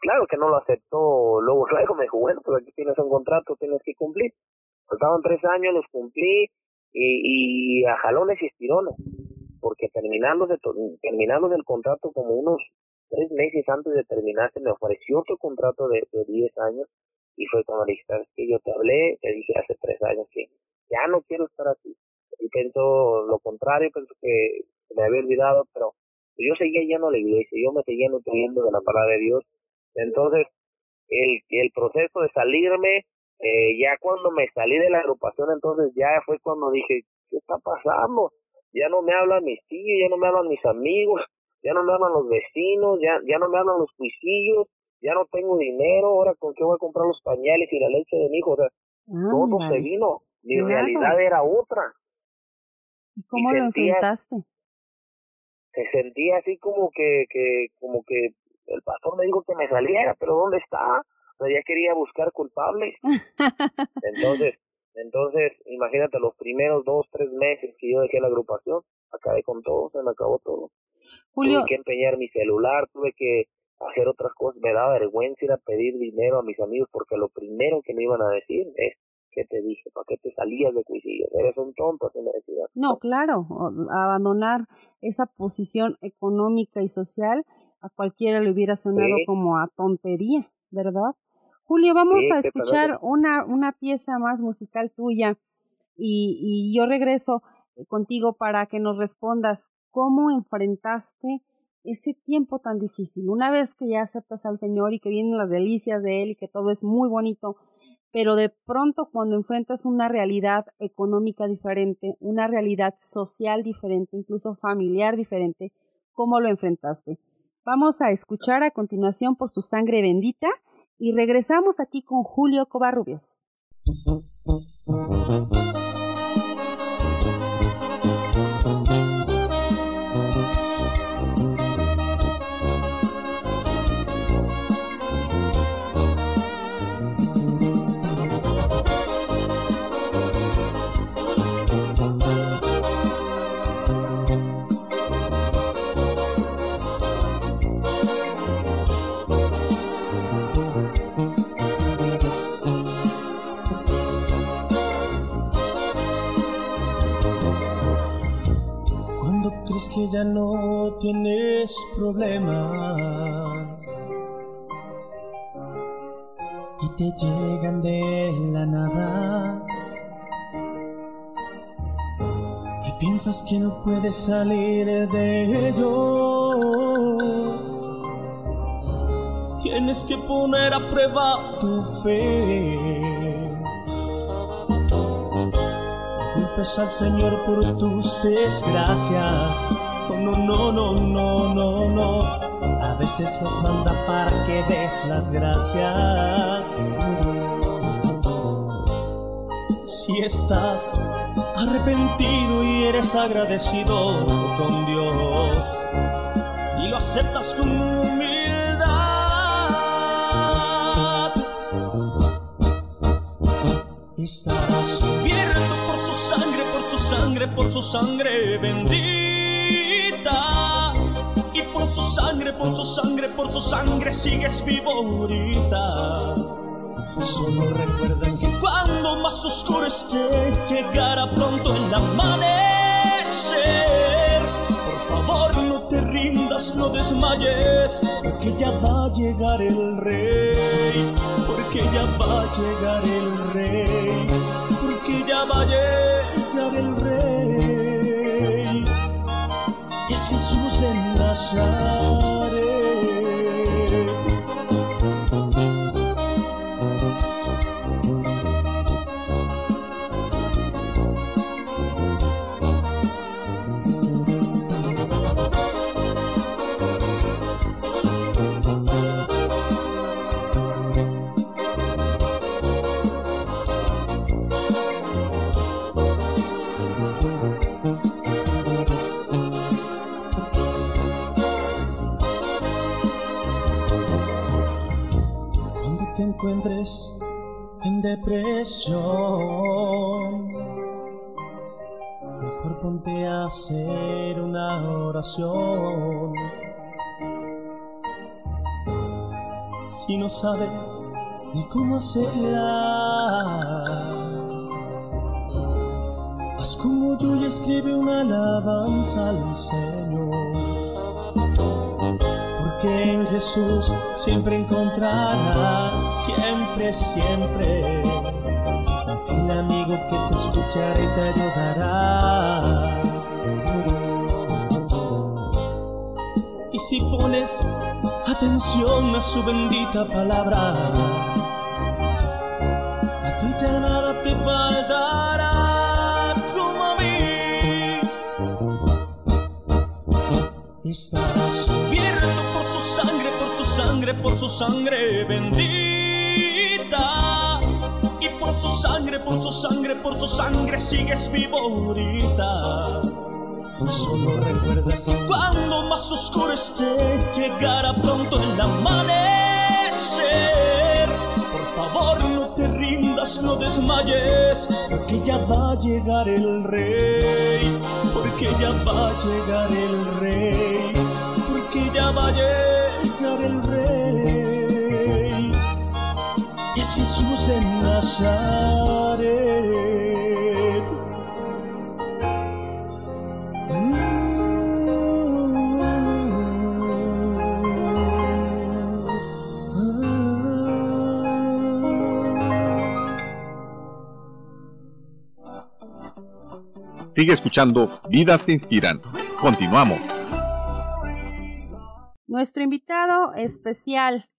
Claro que no lo aceptó, luego (laughs) luego me dijo, bueno, pues aquí tienes un contrato, tienes que cumplir. Faltaban tres años, los cumplí y, y a jalones y estirones, porque terminando, de, terminando del contrato como unos tres meses antes de terminarse me ofreció otro contrato de, 10 años y fue cuando le dije, que yo te hablé, te dije hace tres años que ya no quiero estar aquí. Y pensó lo contrario, pensó que me había olvidado, pero yo seguía yendo a la iglesia, yo me seguía nutriendo de la palabra de Dios. Entonces, el, el proceso de salirme eh, ya cuando me salí de la agrupación, entonces ya fue cuando dije, ¿qué está pasando? Ya no me hablan mis tíos, ya no me hablan mis amigos, ya no me hablan los vecinos, ya, ya no me hablan los cuisillos, ya no tengo dinero, ahora con qué voy a comprar los pañales y la leche de mi hijo, o sea, todo se vino, mi realidad era otra. ¿Y cómo lo enfrentaste? Se sentía así como que, que, como que el pastor me dijo que me saliera, pero ¿dónde está? ya quería buscar culpables. (laughs) entonces, entonces, imagínate, los primeros dos, tres meses que yo dejé la agrupación, acabé con todo, se me acabó todo. Julio. Tuve que empeñar mi celular, tuve que hacer otras cosas, me daba vergüenza ir a pedir dinero a mis amigos porque lo primero que me iban a decir es ¿qué te dije? ¿Para qué te salías de cuisillo? Eres un tonto. No, claro, abandonar esa posición económica y social a cualquiera le hubiera sonado como a tontería, ¿verdad? Julio, vamos a escuchar una, una pieza más musical tuya y, y yo regreso eh, contigo para que nos respondas cómo enfrentaste ese tiempo tan difícil. Una vez que ya aceptas al Señor y que vienen las delicias de Él y que todo es muy bonito, pero de pronto cuando enfrentas una realidad económica diferente, una realidad social diferente, incluso familiar diferente, ¿cómo lo enfrentaste? Vamos a escuchar a continuación por su sangre bendita y regresamos aquí con Julio Covarrubias. Que ya no tienes problemas. Y te llegan de la nada. Y piensas que no puedes salir de ellos. Tienes que poner a prueba tu fe al Señor por tus desgracias. No, no, no, no, no, no. A veces las manda para que des las gracias. Si estás arrepentido y eres agradecido con Dios y lo aceptas con estás sangre, por su sangre bendita. Y por su sangre, por su sangre, por su sangre sigues vivo ahorita. Solo recuerden que cuando más oscuro esté, llegará pronto el amanecer. Por favor, no te rindas, no desmayes, porque ya va a llegar el rey. Porque ya va a llegar el rey. Porque ya va a llegar el rey. Es Jesús de Nazaret. Depresión, mejor ponte a hacer una oración. Si no sabes ni cómo hacerla, haz como yo y escribe una alabanza al Señor que en Jesús siempre encontrarás, siempre, siempre, un amigo que te escuchará y te ayudará. Y si pones atención a su bendita palabra, a ti ya nada te faltará como a mí. Estarás sangre, por su sangre bendita. Y por su sangre, por su sangre, por su sangre sigues vivo ahorita. Solo recuerda que cuando más oscuro esté, llegará pronto el amanecer. Por favor, no te rindas, no desmayes, porque ya va a llegar el rey. Porque ya va a llegar el rey. Ya va a el rey es. Sigue escuchando Vidas que Inspiran. Continuamos. Nuestro invitado especial,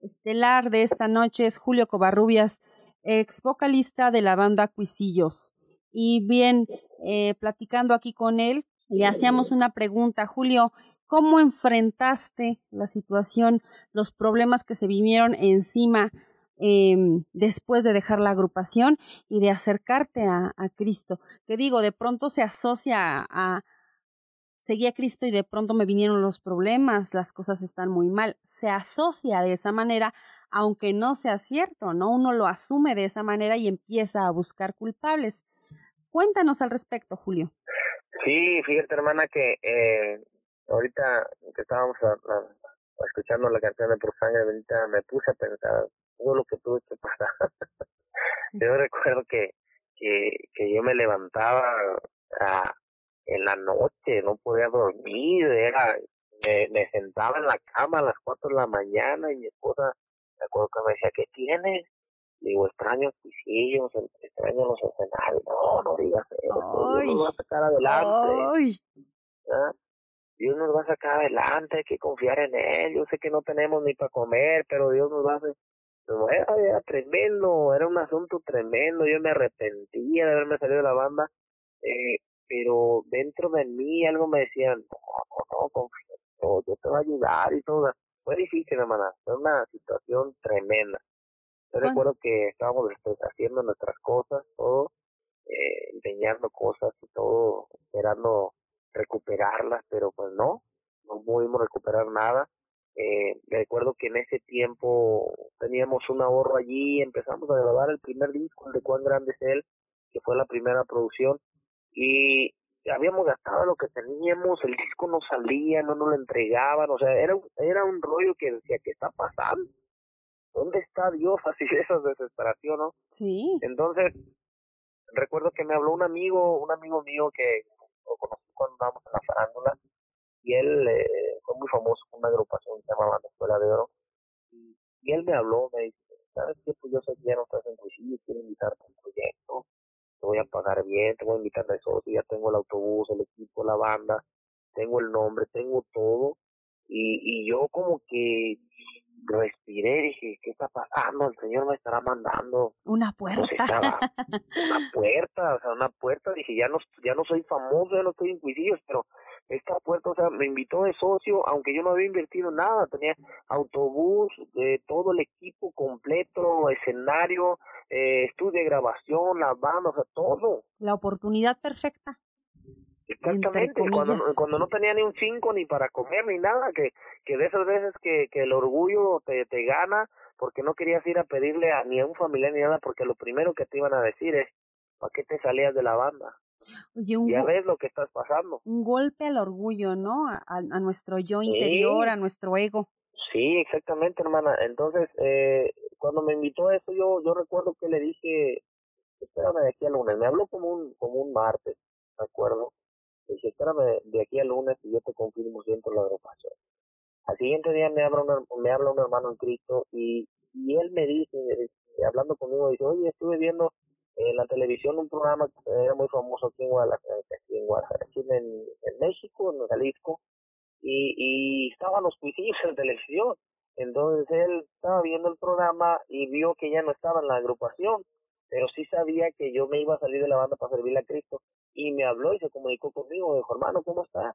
estelar de esta noche es Julio Covarrubias, ex vocalista de la banda Cuisillos. Y bien, eh, platicando aquí con él, le hacíamos una pregunta, Julio, ¿cómo enfrentaste la situación, los problemas que se vinieron encima em, después de dejar la agrupación y de acercarte a, a Cristo? Que digo, de pronto se asocia a, seguí a Cristo y de pronto me vinieron los problemas, las cosas están muy mal. Se asocia de esa manera, aunque no sea cierto, ¿no? Uno lo asume de esa manera y empieza a buscar culpables. Cuéntanos al respecto, Julio. Sí, fíjate, hermana, que eh, ahorita que estábamos escuchando la canción de Por Sangre Bendita, me puse a pensar todo lo que tuve que pasar. (laughs) yo recuerdo que, que, que yo me levantaba a, en la noche, no podía dormir, era, me, sentaba en la cama a las cuatro de la mañana y mi esposa, me acuerdo que me decía, ¿qué tienes? Digo, extraño pisillos, extraño los escenarios. No, no digas eso. Dios nos va a sacar adelante. Dios nos va a sacar adelante, hay que confiar en Él. Yo sé que no tenemos ni para comer, pero Dios nos va a hacer. Era, era tremendo, era un asunto tremendo. Yo me arrepentía de haberme salido de la banda. Eh, pero dentro de mí algo me decía, no, no, no, confío, yo te voy a ayudar y todo. Fue difícil, hermana, fue una situación tremenda. Yo recuerdo que estábamos haciendo nuestras cosas, todo, eh, empeñando cosas y todo, esperando recuperarlas, pero pues no, no pudimos recuperar nada. Eh, recuerdo que en ese tiempo teníamos un ahorro allí, empezamos a grabar el primer disco, de Cuán Grande es Él, que fue la primera producción, y habíamos gastado lo que teníamos, el disco no salía, no nos lo entregaban, o sea, era, era un rollo que decía, ¿qué está pasando? ¿Dónde está Dios? (laughs) Así de esa desesperación, ¿no? Sí. Entonces, recuerdo que me habló un amigo, un amigo mío que lo conocí cuando estábamos en la farándula, y él eh, fue muy famoso con una agrupación que se llamaba La Escuela de Oro, y, él me habló, me dice, ¿sabes qué? Pues yo sé que ya no estás en y quiero invitarte a un proyecto, te voy a pagar bien, te voy a invitar a eso, ya tengo el autobús, el equipo, la banda, tengo el nombre, tengo todo, y, y yo como que respiré, dije, ¿qué está pasando? El Señor me estará mandando una puerta. (laughs) una puerta, o sea, una puerta, dije, ya no, ya no soy famoso, ya no estoy en pero esta puerta, o sea, me invitó de socio, aunque yo no había invertido nada, tenía autobús, de todo el equipo completo, escenario, eh, estudio de grabación, la banda, o sea, todo. La oportunidad perfecta. Exactamente, cuando, cuando no tenía ni un cinco ni para comer ni nada, que, que de esas veces que, que el orgullo te, te gana, porque no querías ir a pedirle a, ni a un familiar ni nada, porque lo primero que te iban a decir es, ¿para qué te salías de la banda? Oye, un, Ya ves lo que estás pasando. un golpe al orgullo, ¿no? A, a- a nuestro yo interior, Sí. a nuestro ego. Sí, exactamente, hermana. Entonces, eh, cuando me invitó a eso, yo, yo recuerdo que le dije, espérame de aquí al lunes. Me habló como un, como un martes, ¿de acuerdo? Le dije, espérame de aquí al lunes y yo te confirmo si entro en la agrupación. Al siguiente día me habla, una- me habla un hermano en Cristo y, y él me dice, eh, hablando conmigo, dice, oye, estuve viendo en la televisión un programa que era muy famoso aquí en Guadalajara, aquí en, en, en México, en Jalisco, y, y estaban los cuisillos en televisión. Entonces él estaba viendo el programa y vio que ya no estaba en la agrupación, pero sí sabía que yo me iba a salir de la banda para servirle a Cristo. Y me habló y se comunicó conmigo, dijo, hermano, ¿cómo está?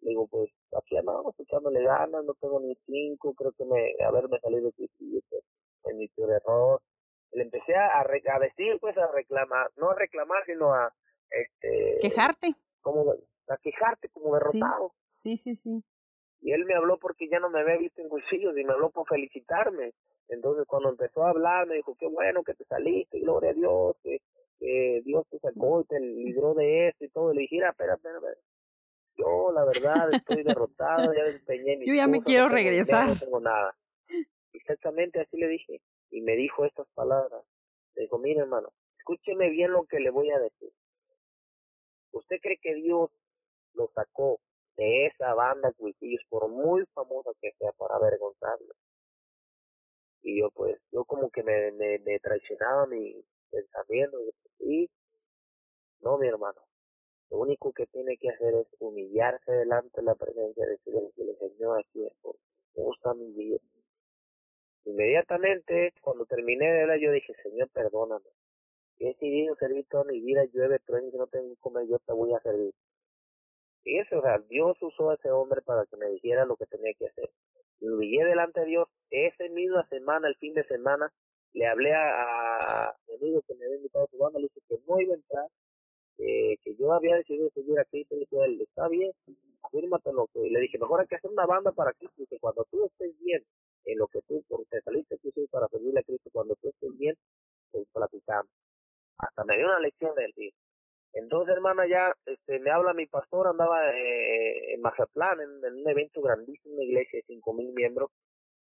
Le digo, pues aquí andamos echándole ganas, no tengo ni cinco, creo que me haberme salido de fue mi peor error. Le empecé a, re- a decir, pues a reclamar, no a reclamar, sino a, este, Quejarte. como a quejarte como derrotado. Sí, sí, sí. Y él me habló porque ya no me había visto en cuchillos y me habló por felicitarme. Entonces cuando empezó a hablar me dijo, qué bueno que te saliste, gloria a Dios, que, que Dios te sacó y te libró de esto y todo. Y le dije, "Mira, espera, espera, espera. Yo la verdad estoy derrotado, ya empeñé (laughs) mis Yo ya me cosas, quiero ya regresar. no tengo nada. Exactamente así le dije. Y me dijo estas palabras. Le dijo, mire hermano, escúcheme bien lo que le voy a decir. ¿Usted cree que Dios lo sacó de esa banda Cuisillos, por muy famosa que sea, para avergonzarlo? Y yo pues, yo como que me, me, me traicionaba mi pensamiento. Y no, mi hermano, lo único que tiene que hacer es humillarse delante de la presencia de Dios y decirle, Señor, aquí estoy, ¿cómo está mi vida? Inmediatamente, cuando terminé de hablar, yo dije, Señor, perdóname. He decidido servir toda mi vida, llueve, truene, si no tengo que comer, yo te voy a servir. Y eso, o sea, Dios usó a ese hombre para que me dijera lo que tenía que hacer. Y humillé delante de Dios. Esa misma semana, el fin de semana, le hablé a, a mi amigo que me había invitado a su banda, le dije que no iba a entrar, eh, que yo había decidido seguir a Cristo, y dijo él, está bien, afírmatelo. Y le dije, mejor hay que hacer una banda para Cristo, que cuando tú estés bien, en lo que tú, porque te saliste tú sí, para servirle a Cristo, cuando tú estés bien, pues platicamos. Hasta me dio una lección del día. Entonces, hermana, ya este, me habla mi pastor, andaba eh, en Mazatlán, en, en un evento grandísimo, una iglesia de cinco mil miembros,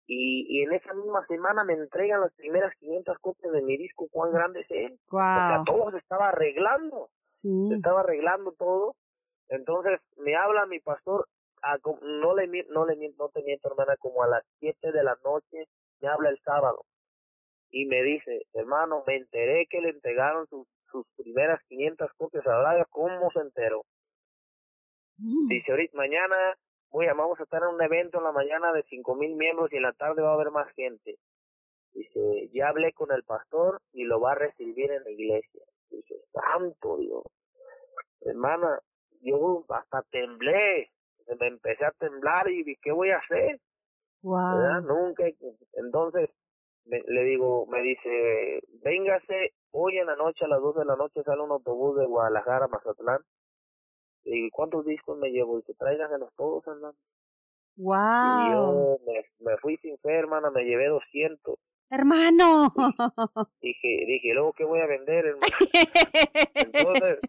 y, y en esa misma semana me entregan las primeras 500 copias de mi disco, cuán grande es él. O sea, Wow. todo se estaba arreglando Sí. se estaba arreglando todo. Entonces me habla mi pastor, a no le no le no te miento hermana, como a las 7 de la noche me habla el sábado y me dice, hermano, me enteré que le entregaron sus, sus primeras 500 copias a Braga, ¿cómo se enteró? Dice, ahorita mañana voy a, vamos a estar en un evento en la mañana de cinco mil miembros y en la tarde va a haber más gente. Dice, ya hablé con el pastor y lo va a recibir en la iglesia. Dice, santo Dios. Hermana, yo hasta temblé. Me empecé a temblar y dije, ¿qué voy a hacer? ¿Verdad? Wow. Nunca. Entonces, me- le digo, me dice, véngase, hoy en la noche, a las 2 de la noche, sale un autobús de Guadalajara a Mazatlán. Y ¿cuántos discos me llevo? Dice, tráiganselos todos, hermano. Y Wow. yo me, me fui sin fe, hermana, me llevé 200. Hermano. (laughs) Dije, dije, luego, ¿qué voy a vender, hermano? Entonces,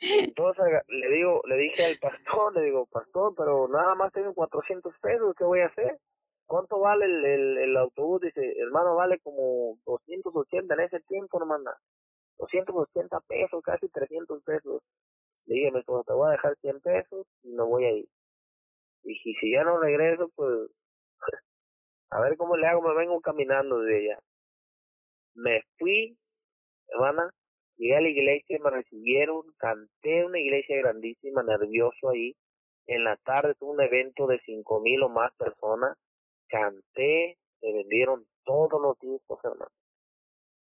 entonces le digo, le dije al pastor, le digo, pastor, pero nada más tengo 400 pesos, ¿qué voy a hacer? ¿Cuánto vale el, el, el autobús? Dice, hermano, vale como 280 en ese tiempo, hermana. 280 pesos, casi 300 pesos. Le dije, mi te voy a dejar 100 pesos y me voy a ir. Y si ya no regreso, pues, (laughs) a ver cómo le hago, me vengo caminando de allá. Me fui, hermana, llegué a la iglesia, me recibieron, canté en una iglesia grandísima, nervioso ahí. En la tarde tuve un evento de cinco mil o más personas. Canté, se vendieron todos los discos, hermano.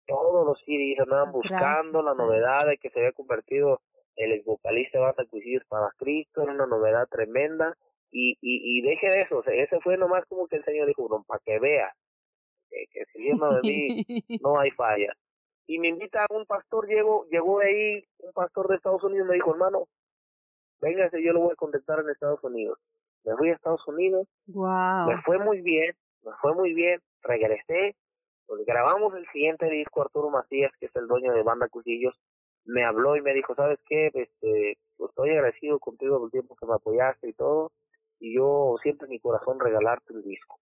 Todos los CDs andaban buscando la Gracias novedad de que se había convertido el ex vocalista de Banda Cuisillos para Cristo, era una novedad tremenda. Y, y, y deje de eso, o sea, ese fue nomás como que el Señor dijo, "No, para que vea que, que si llama de mí (laughs) no hay falla. Y me invita a un pastor, llegó, llegó de ahí, un pastor de Estados Unidos, me dijo, hermano, véngase, yo lo voy a contactar en Estados Unidos. Me fui a Estados Unidos, Wow. me fue muy bien, nos fue muy bien, regresé, pues grabamos el siguiente disco, Arturo Macías, que es el dueño de Banda Cuchillos, me habló y me dijo, ¿sabes qué? Este, pues estoy agradecido contigo por el tiempo que me apoyaste y todo, y yo siempre en mi corazón regalarte un disco.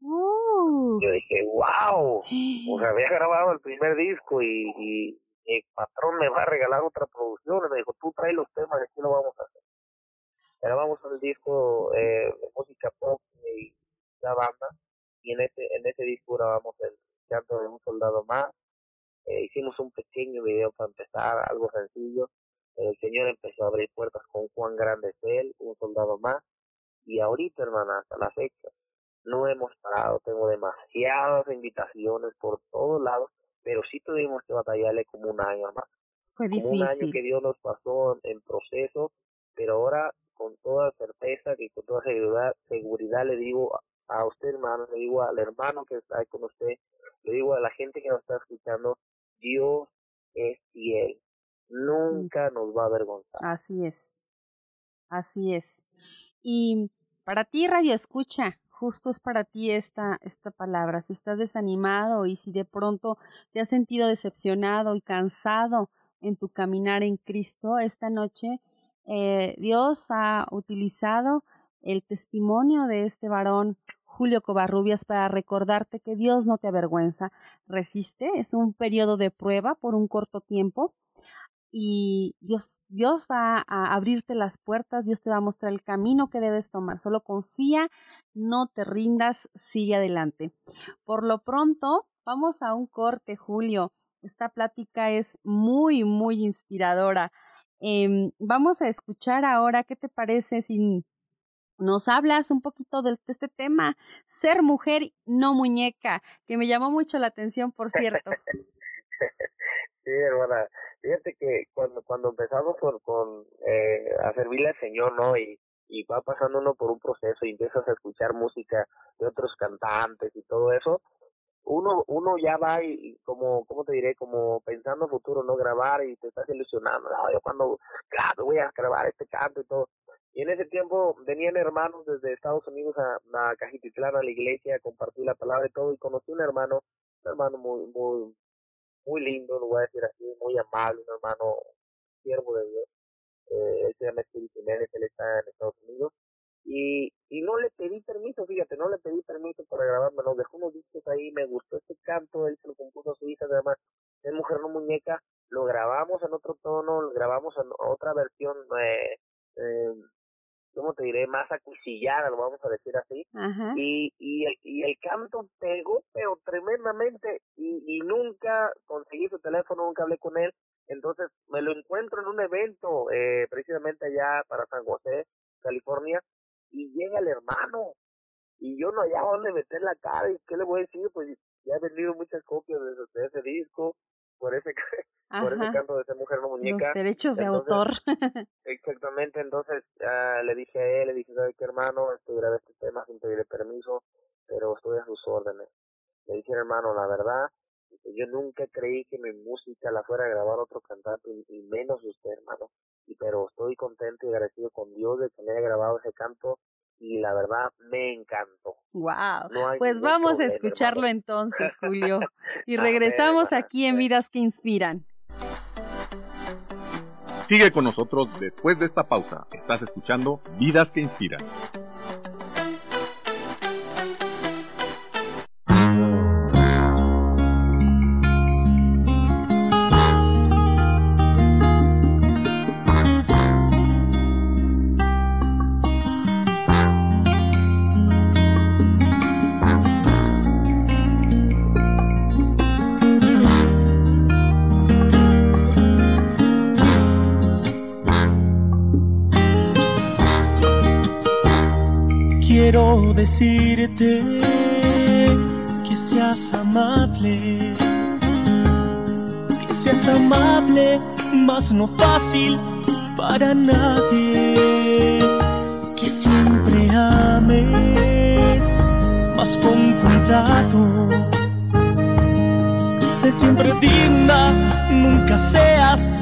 Uh. Yo dije, wow, o sea, había grabado el primer disco y, y el patrón me va a regalar otra producción. Y me dijo, tú trae los temas, aquí lo vamos a hacer. Grabamos el disco eh, de música pop y la banda, y en ese, en ese disco grabamos el canto de un soldado más. Eh, hicimos un pequeño video para empezar, algo sencillo. El Señor empezó a abrir puertas con Juan Grande él, un soldado más. Y ahorita, hermana, hasta la fecha, no hemos parado. Tengo demasiadas invitaciones por todos lados, pero sí tuvimos que batallarle como un año más. Fue Como un año difícil. que Dios nos pasó en proceso, pero ahora con toda certeza y con toda seguridad, seguridad le digo a- usted, hermano, le digo al hermano que está ahí con usted, le digo a la gente que nos está escuchando, Dios es fiel. Nunca nos va a avergonzar. Así es. Así es. Y para ti, Radio Escucha, justo es para ti esta, esta palabra. Si estás desanimado y si de pronto te has sentido decepcionado y cansado en tu caminar en Cristo, esta noche eh, Dios ha utilizado el testimonio de este varón Julio Covarrubias para recordarte que Dios no te avergüenza. Resiste, es un periodo de prueba por un corto tiempo, y Dios, Dios va a abrirte las puertas, Dios te va a mostrar el camino que debes tomar. Solo confía, no te rindas, sigue adelante. Por lo pronto, vamos a un corte, Julio. Esta plática es muy, muy inspiradora. Em, vamos a escuchar ahora, ¿qué te parece si nos hablas un poquito de, de este tema? Ser mujer, no muñeca, que me llamó mucho la atención, por cierto. (laughs) Sí, hermana. Fíjate que cuando cuando empezamos con, con eh, a servirle al Señor, ¿no? Y, y va pasando uno por un proceso y empiezas a escuchar música de otros cantantes y todo eso, uno uno ya va y, y como, ¿cómo te diré? Como pensando en futuro, ¿no? Grabar y te estás ilusionando. No, yo cuando, claro, voy a grabar este canto y todo. Y en ese tiempo venían hermanos desde Estados Unidos a, a Cajititlán, a la iglesia, a compartir la palabra y todo, y conocí un hermano, un hermano muy, muy, muy lindo, lo voy a decir así, muy amable, un hermano siervo de Dios. Eh, él se llama Espíritu Jiménez, él está en Estados Unidos. Y, y no le pedí permiso, fíjate, no le pedí permiso para grabarme, nos dejó unos discos ahí, me gustó este canto, él se lo compuso a su hija, además, es Mujer No Muñeca, lo grabamos en otro tono, lo grabamos en otra versión, eh, eh, ¿cómo te diré? Más acuchillada, lo vamos a decir así Ajá. y, y, el, y el canto pegó, pero tremendamente, y, y nunca conseguí su teléfono, nunca hablé con él, entonces me lo encuentro en un evento, eh, precisamente allá para San José, California, y llega el hermano, y yo no hallaba dónde meter la cara, y qué le voy a decir, pues ya he vendido muchas copias de, de ese disco, por ese, (laughs) por ese canto de esa mujer no muñeca, Los derechos de Entonces, autor. (laughs) Exactamente, entonces ah, le dije a él, le dije, ¿sabe qué hermano? Estoy grabé este tema sin pedirle permiso, pero estoy a sus órdenes. Le dije, hermano, la verdad, dice, yo nunca creí que mi música la fuera a grabar otro cantante, y, y menos usted, hermano. Y pero estoy contento y agradecido con Dios de que me haya grabado ese canto, y la verdad me encantó. Wow. No Pues vamos a escucharlo hermano. entonces, (laughs) Julio. Y regresamos aquí en Vidas que Inspiran. Sigue con nosotros después de esta pausa. Estás escuchando Vidas que Inspiran. Decirte que seas amable, que seas amable, mas no fácil para nadie. Que siempre ames, mas con cuidado. Sé siempre digna, nunca seas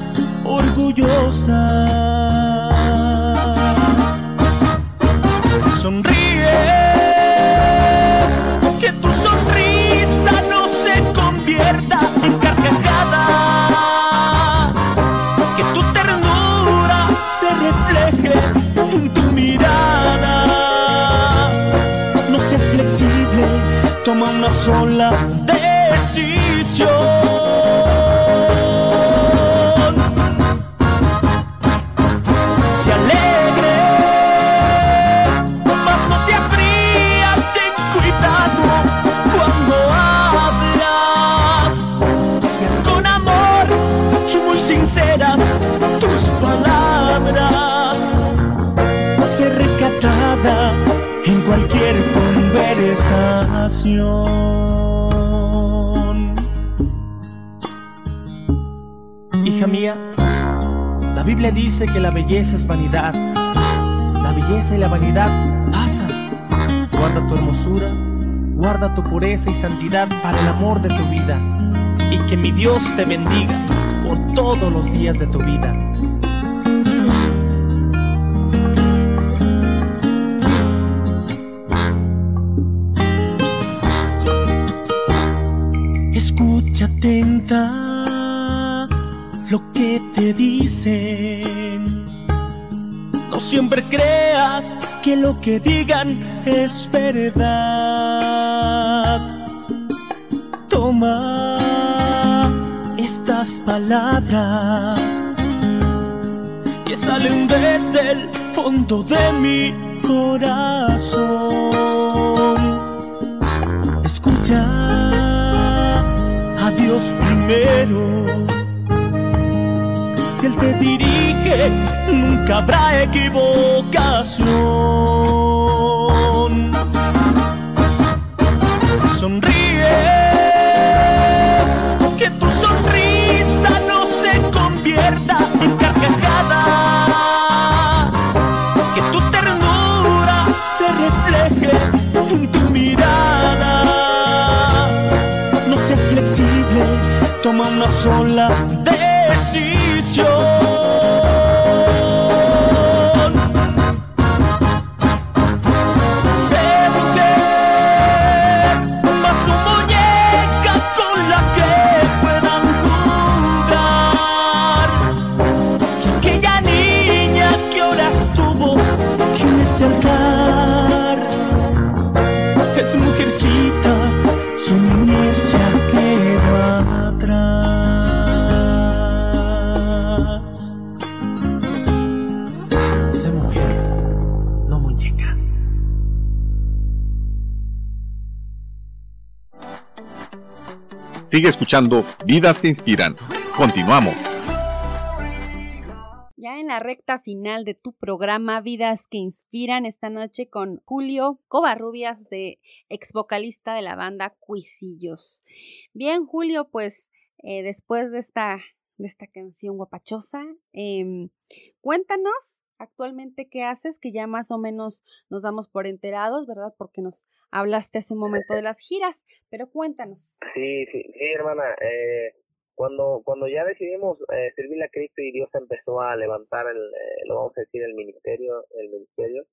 orgullosa. sonríe. Que tu sonrisa no se convierta en carcajada. Que tu ternura se refleje en tu mirada. No seas flexible, toma una sola. Dice que la belleza es vanidad. La belleza y la vanidad pasan. Guarda tu hermosura, guarda tu pureza y santidad para el amor de tu vida. Y que mi Dios te bendiga por todos los días de tu vida. Escucha atenta lo que te dicen. Creas que lo que digan es verdad. Toma estas palabras que salen desde el fondo de mi corazón. Escucha a Dios primero. Él te dirige, nunca habrá equivocación. Sonríe, que tu sonrisa no se convierta en carcajada. Que tu ternura se refleje en tu mirada. No seas flexible, toma una sola Sigue escuchando Vidas que Inspiran. Continuamos. Ya en la recta final de tu programa Vidas que Inspiran esta noche con Julio Covarrubias, de ex vocalista de la banda Cuisillos. Bien, Julio, pues eh, después de esta, de esta canción guapachosa, em, cuéntanos actualmente qué haces, que ya más o menos nos damos por enterados, ¿verdad? Porque nos hablaste hace un momento de las giras, pero cuéntanos. Sí, sí, sí, hermana. Eh, cuando cuando ya decidimos eh, servir a Cristo y Dios empezó a levantar el, eh, lo vamos a decir, el ministerio, el ministerio,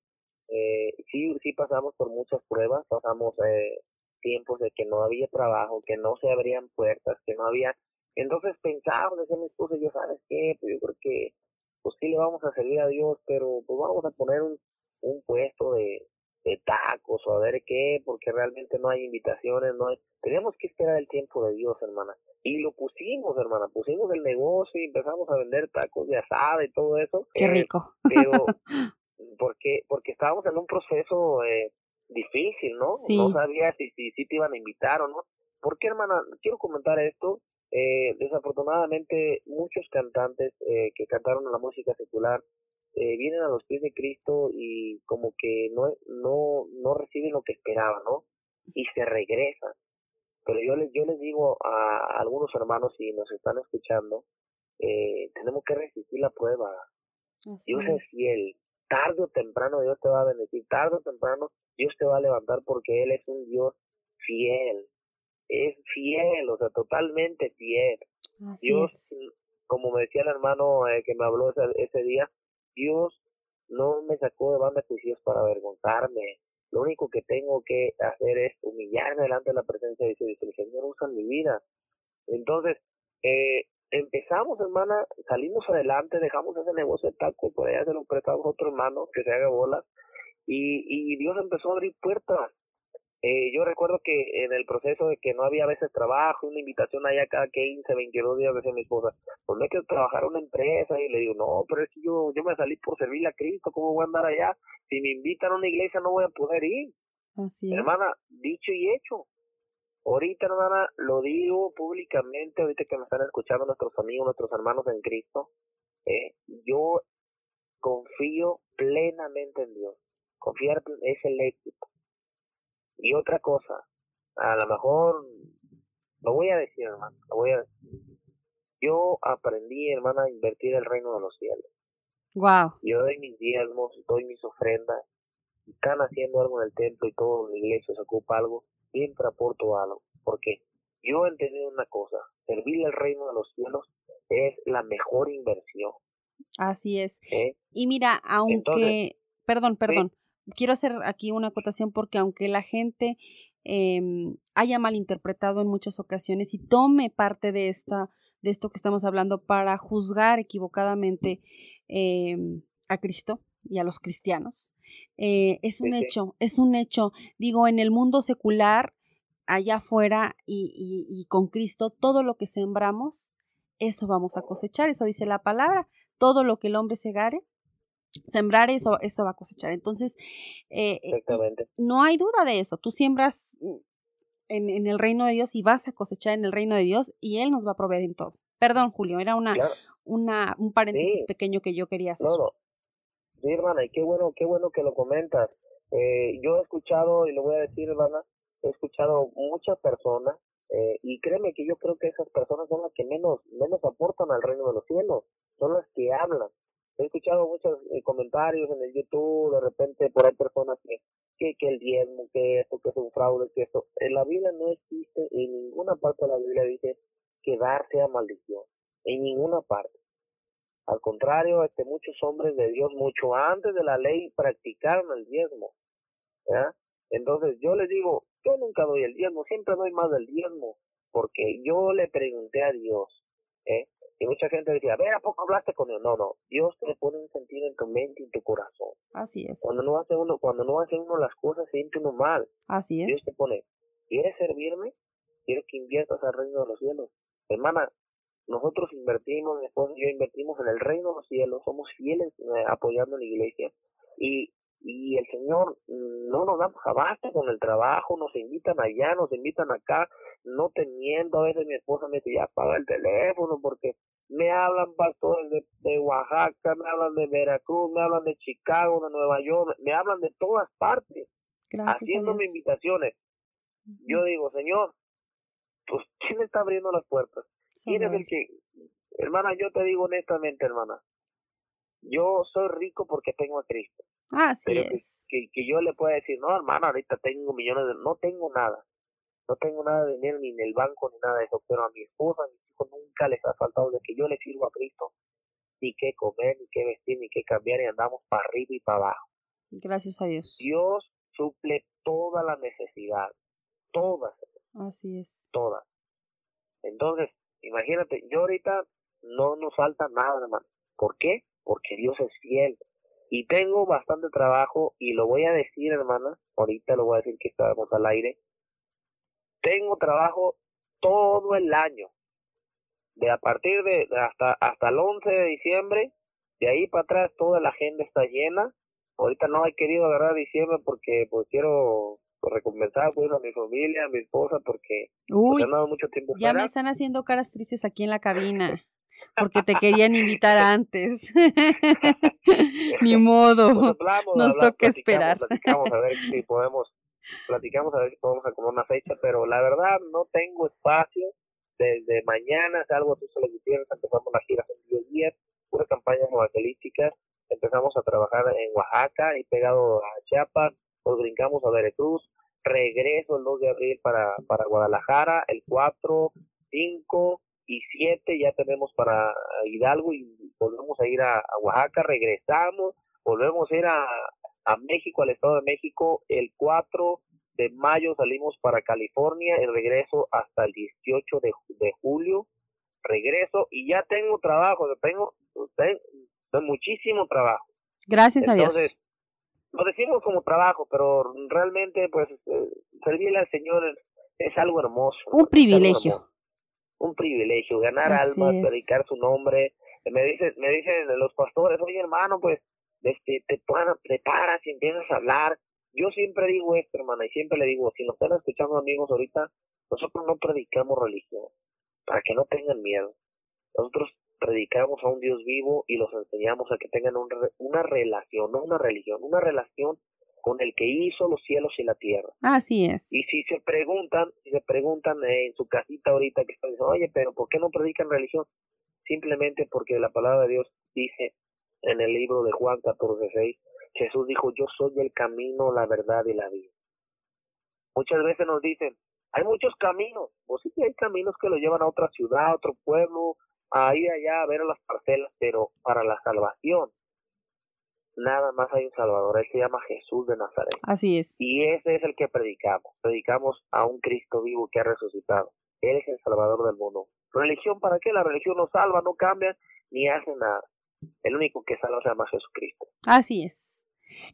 eh, sí, sí pasamos por muchas pruebas, pasamos eh, tiempos de que no había trabajo, que no se abrían puertas, que no había... Entonces pensaba, decía mi esposa, yo, ¿sabes qué? Pues yo creo que pues sí le vamos a servir a Dios, pero pues vamos a poner un, un puesto de, de tacos o a ver qué, porque realmente no hay invitaciones, no hay... Tenemos que esperar el tiempo de Dios, hermana. Y lo pusimos, hermana, pusimos el negocio y empezamos a vender tacos de asada y todo eso. Qué Eh, rico. pero (laughs) porque porque estábamos en un proceso eh, difícil, ¿no? Sí. No sabía si, si, si te iban a invitar o no. Porque, hermana, quiero comentar esto. Eh, desafortunadamente, muchos cantantes eh, que cantaron la música secular eh, vienen a los pies de Cristo y como que no, no, no reciben lo que esperaban, ¿no? Y se regresan. Pero yo les, yo les digo a algunos hermanos, si nos están escuchando, eh, tenemos que resistir la prueba. Así Dios es es. fiel. Tarde o temprano Dios te va a bendecir. Tarde o temprano Dios te va a levantar porque Él es un Dios fiel. Es fiel, o sea, totalmente fiel. Así Dios, es. como me decía el hermano eh, que me habló ese, ese día, Dios no me sacó de banda de para avergonzarme. Lo único que tengo que hacer es humillarme delante de la presencia de Dios y decir, Señor, usa mi vida. Entonces, eh, empezamos, hermana, salimos adelante, dejamos ese negocio de tacos, por allá se lo prestamos a otro hermano que se haga bolas, y, y Dios empezó a abrir puertas. Eh, yo recuerdo que en el proceso de que no había a veces trabajo, una invitación allá cada 15, 22 días, decía mi esposa, pues no hay que trabajar una empresa, y le digo, no, pero es que yo, yo me salí por servirle a Cristo, ¿cómo voy a andar allá? Si me invitan a una iglesia no voy a poder ir. Así es. Hermana, dicho y hecho. Ahorita, hermana, lo digo públicamente, ahorita que me están escuchando nuestros amigos, nuestros hermanos en Cristo, eh, yo confío plenamente en Dios. Confiar es el éxito. Y otra cosa, a lo mejor, lo voy a decir, hermano, lo voy a decir. Yo aprendí, hermana, a invertir el reino de los cielos. Wow. Yo doy mis diezmos, doy mis ofrendas. Están haciendo algo en el templo y todo en la iglesia se ocupa algo, siempre aporto algo. Porque yo he entendido una cosa, servir el reino de los cielos es la mejor inversión. Así es. ¿eh? Y mira, aunque, perdón, perdón, quiero hacer aquí una acotación porque aunque la gente eh, haya malinterpretado en muchas ocasiones y tome parte de esta de esto que estamos hablando para juzgar equivocadamente eh, a Cristo y a los cristianos. Eh, es un hecho, es un hecho. Digo, en el mundo secular, allá afuera y, y, y con Cristo, todo lo que sembramos, eso vamos a cosechar, eso dice la palabra. Todo lo que el hombre segare, sembrar eso, eso va a cosechar. Entonces, eh, no hay duda de eso. Tú siembras mm, en, en, el reino de Dios y vas a cosechar en el reino de Dios y Él nos va a proveer en todo. Perdón, Julio, era una, claro. una un paréntesis sí. pequeño que yo quería hacer. No, no. Sí, hermana, y qué bueno, qué bueno que lo comentas. Eh, yo he escuchado, y lo voy a decir, hermana, he escuchado muchas personas, eh, y créeme que yo creo que esas personas son las que menos, menos aportan al reino de los cielos, son las que hablan. He escuchado muchos eh, comentarios en el YouTube, de repente por ahí personas que, que, que el diezmo, que esto, que es un fraude, que esto. En la Biblia no existe, en ninguna parte de la Biblia dice que dar sea maldición, en ninguna parte. Al contrario, este, muchos hombres de Dios, mucho antes de la ley, practicaron el diezmo. Entonces yo les digo, yo nunca doy el diezmo, siempre doy más del diezmo, porque yo le pregunté a Dios, ¿eh? Y mucha gente decía, ve, ¿a poco hablaste con Dios? No, no, Dios te pone un sentido en tu mente y en tu corazón. Así es. Cuando no hace uno, cuando no hace uno las cosas, siente uno mal. Así es. Dios te pone, ¿quieres servirme? ¿Quieres que inviertas al reino de los cielos? Hermana, nosotros invertimos, y yo invertimos en el reino de los cielos, somos fieles eh, apoyando a la iglesia. Y y el Señor no nos damos abasto con el trabajo, nos invitan allá, nos invitan acá, no teniendo, a veces mi esposa me dice, ya apaga el teléfono porque me hablan pastores de, de Oaxaca, me hablan de Veracruz, me hablan de Chicago, de Nueva York, me hablan de todas partes, Gracias haciéndome invitaciones. Yo digo, Señor, pues ¿quién está abriendo las puertas? ¿Quién es el que, hermana, yo te digo honestamente, hermana, yo soy rico porque tengo a Cristo. Así pero es. Que, que, yo le pueda decir, no, hermano, ahorita tengo millones de... No tengo nada. No tengo nada de dinero ni en el banco ni nada de eso. Pero a mi esposa, a mis hijos nunca les ha faltado de que yo le sirvo a Cristo. Ni qué comer, ni qué vestir, ni qué cambiar y andamos para arriba y para abajo. Gracias a Dios. Dios suple toda la necesidad. Todas. Así es. Todas. Entonces, imagínate, yo ahorita no nos falta nada, hermano. ¿Por qué? Porque Dios es fiel. Y tengo bastante trabajo y lo voy a decir, hermana, ahorita lo voy a decir que estábamos al aire. Tengo trabajo todo el año. De a partir de hasta hasta el 11 de diciembre, de ahí para atrás toda la agenda está llena. Ahorita no he querido agarrar diciembre porque pues quiero recompensar pues a mi familia, a mi esposa porque Uy, pues, he dado mucho tiempo ya me están haciendo caras tristes aquí en la cabina porque te querían invitar antes. (laughs) Ni (laughs) modo. Pues hablamos, Nos hablamos, toca esperar. Platicamos a ver si podemos, platicamos a ver si podemos acomodar una fecha, pero la verdad no tengo espacio. Desde mañana salgo a tus Gutiérrez, empezamos la gira en 10 días, pura campaña evangelística. Empezamos a trabajar en Oaxaca y pegado a Chiapas, nos brincamos a Veracruz, regreso el 2 de abril para, para Guadalajara, el 4, 5, y 7 ya tenemos para Hidalgo y volvemos a ir a, a, Oaxaca, regresamos, volvemos a ir a, a México, al Estado de México, el 4 de mayo salimos para California, el regreso hasta el 18 de, de julio, regreso y ya tengo trabajo, tengo, tengo muchísimo trabajo. Gracias Entonces, a Dios. Lo decimos como trabajo, pero realmente pues eh, servirle al Señor es algo hermoso. Un privilegio. Un privilegio, ganar Así almas, es. predicar su nombre. Me dicen, me dicen los pastores, oye hermano, pues este, te preparas y empiezas a hablar. Yo siempre digo esto, hermana, y siempre le digo, si nos están escuchando amigos ahorita, nosotros no predicamos religión, para que no tengan miedo. Nosotros predicamos a un Dios vivo y los enseñamos a que tengan un, una relación, no una religión, una relación con el que hizo los cielos y la tierra. Así es. Y si se preguntan, si se preguntan en su casita ahorita que están diciendo, oye, pero ¿por qué no predican religión? Simplemente porque la palabra de Dios dice en el libro de Juan 14, 6, Jesús dijo, yo soy el camino, la verdad y la vida. Muchas veces nos dicen, hay muchos caminos, pues sí, hay caminos que lo llevan a otra ciudad, a otro pueblo, a ir allá a ver a las parcelas, pero para la salvación, nada más hay un Salvador, él se llama Jesús de Nazaret. Así es. Y ese es el que predicamos, predicamos a un Cristo vivo que ha resucitado. Él es el Salvador del mundo. ¿Religión para qué? La religión no salva, no cambia, ni hace nada. El único que salva se llama Jesucristo. Así es.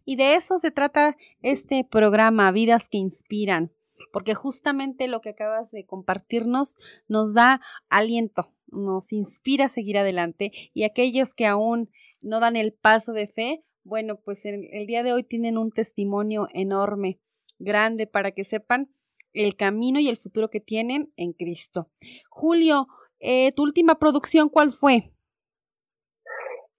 Y de eso se trata este programa, Vidas que Inspiran, porque justamente lo que acabas de compartirnos nos da aliento, nos inspira a seguir adelante y aquellos que aún no dan el paso de fe, bueno, pues el, el día de hoy tienen un testimonio enorme, grande, para que sepan el camino y el futuro que tienen en Cristo. Julio, eh, tu última producción, ¿cuál fue?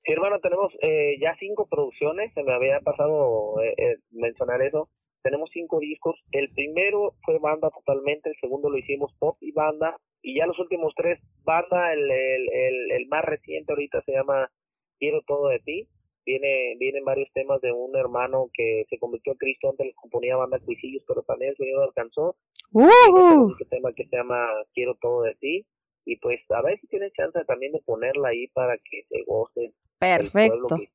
Sí, hermano, tenemos eh, ya cinco producciones, se me había pasado eh, eh, mencionar eso. Tenemos cinco discos. El primero fue banda totalmente, el segundo lo hicimos pop y banda, y ya los últimos tres, banda, el, el, el, el más reciente ahorita se llama Quiero todo de ti. Viene, vienen varios temas de un hermano que se convirtió a Cristo, antes le componía banda Cuisillos, pero también el Señor lo alcanzó. ¡Uh! Un tema que se llama Quiero todo de ti. Y pues a ver si tienes chance también de ponerla ahí para que se goce Perfecto. y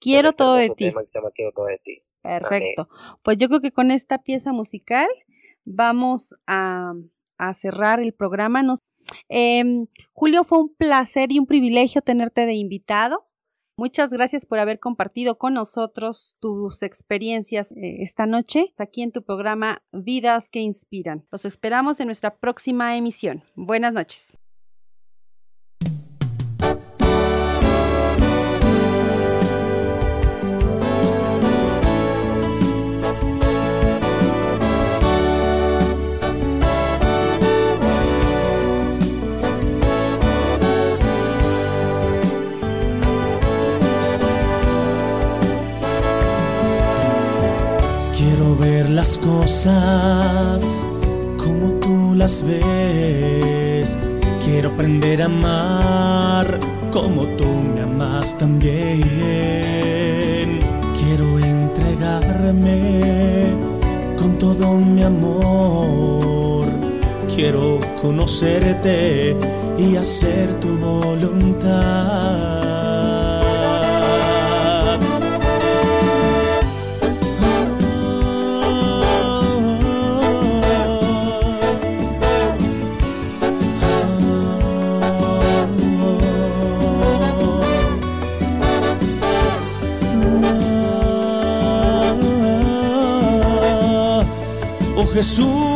Quiero todo de ti. tema que se llama Quiero todo de ti. Perfecto. Pues yo creo que con esta pieza musical vamos a, a cerrar el programa. Nos, Em, Julio, fue un placer y un privilegio tenerte de invitado. Muchas gracias por haber compartido con nosotros tus experiencias eh, esta noche aquí en tu programa Vidas que Inspiran. Los esperamos en nuestra próxima emisión. Buenas noches. Las ves. Quiero aprender a amar como tú me amas también. Quiero entregarme con todo mi amor. Quiero conocerte y hacer tu voluntad. Oh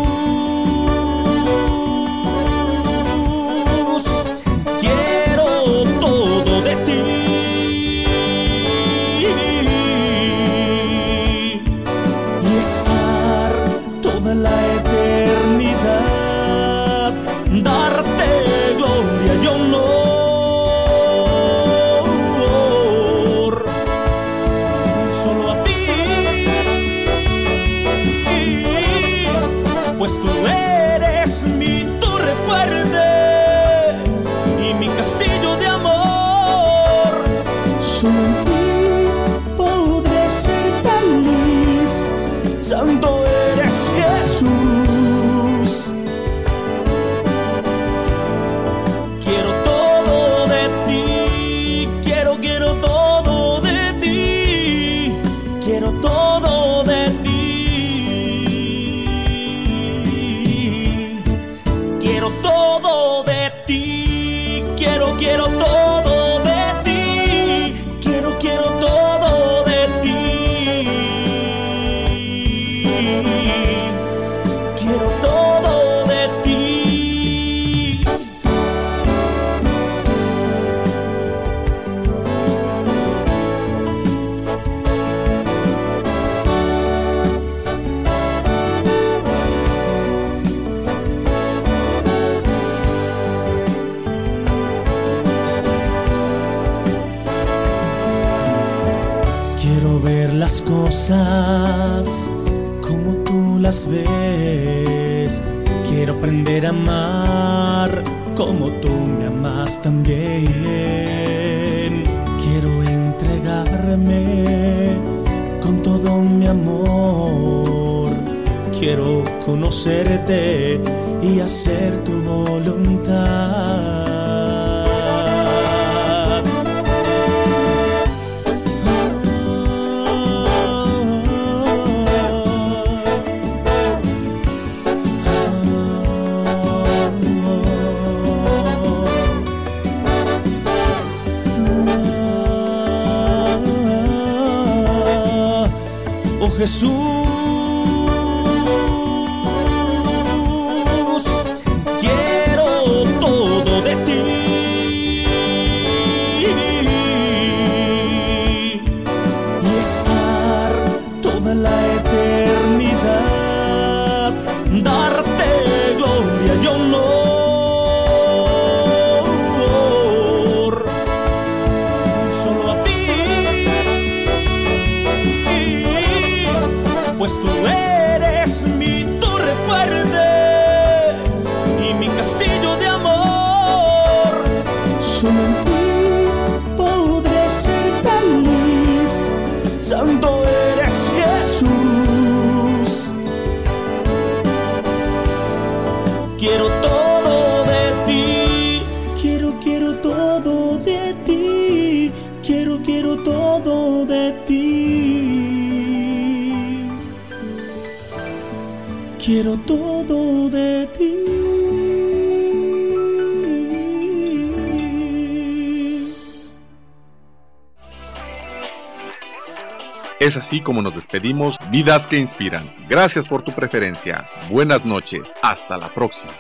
las ves. Quiero aprender a amar como tú me amas también. Quiero entregarme con todo mi amor. Quiero conocerte y hacer tu voluntad. Jesús. Es así como nos despedimos, vidas que inspiran. Gracias por tu preferencia. Buenas noches. Hasta la próxima.